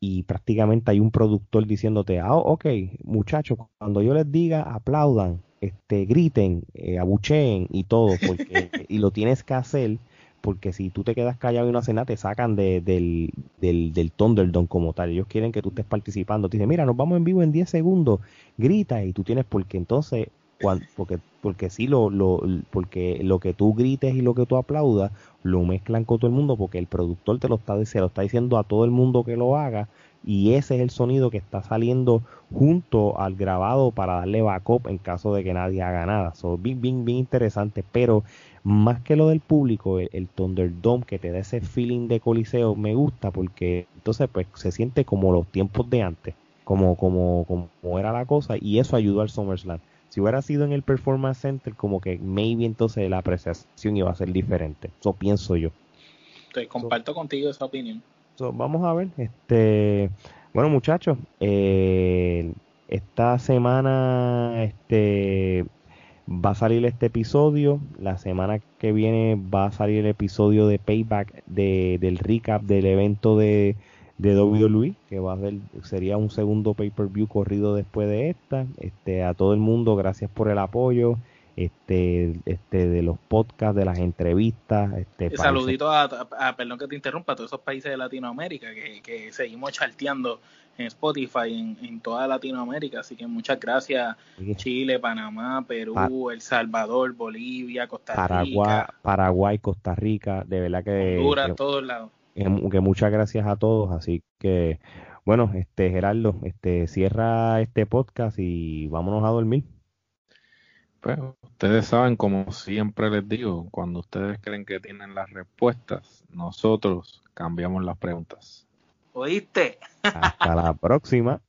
y prácticamente hay un productor diciéndote, ah, ok, muchachos, cuando yo les diga, aplaudan, este, griten, eh, abucheen y todo, porque, y lo tienes que hacer, porque si tú te quedas callado y no haces nada, te sacan de, del, del, del Thunderdome como tal. Ellos quieren que tú estés participando. Te dicen, mira, nos vamos en vivo en 10 segundos, grita y tú tienes, porque entonces porque porque sí lo, lo porque lo que tú grites y lo que tú aplaudas lo mezclan con todo el mundo porque el productor te lo está se lo está diciendo a todo el mundo que lo haga y ese es el sonido que está saliendo junto al grabado para darle backup en caso de que nadie haga nada. So, bien, bien, bien interesante, pero más que lo del público, el, el, Thunderdome que te da ese feeling de coliseo me gusta porque entonces pues se siente como los tiempos de antes, como, como, como era la cosa y eso ayudó al SummerSlam. Si hubiera sido en el Performance Center, como que maybe entonces la apreciación iba a ser diferente. Eso pienso yo. Te comparto contigo esa opinión. vamos a ver. Este, bueno, muchachos, eh, esta semana este, va a salir este episodio. La semana que viene va a salir el episodio de Payback de, del recap del evento de de WWE, que va a ser, sería un segundo pay-per-view corrido después de esta. Este, a todo el mundo, gracias por el apoyo. este, este, de los podcasts, de las entrevistas. Este, saludito a, perdón que te interrumpa, a todos esos países de Latinoamérica que, que seguimos charteando en Spotify en, toda Latinoamérica. Así que muchas gracias Chile, Panamá, Perú, El Salvador, Bolivia, Costa Rica. Paraguay, Paraguay, Costa Rica, de verdad que... Honduras, todos lados. Que muchas gracias a todos, así que bueno, este Gerardo, este cierra este podcast y vámonos a dormir. Pues ustedes saben, como siempre les digo, cuando ustedes creen que tienen las respuestas, nosotros cambiamos las preguntas. ¿Oíste? Hasta la próxima.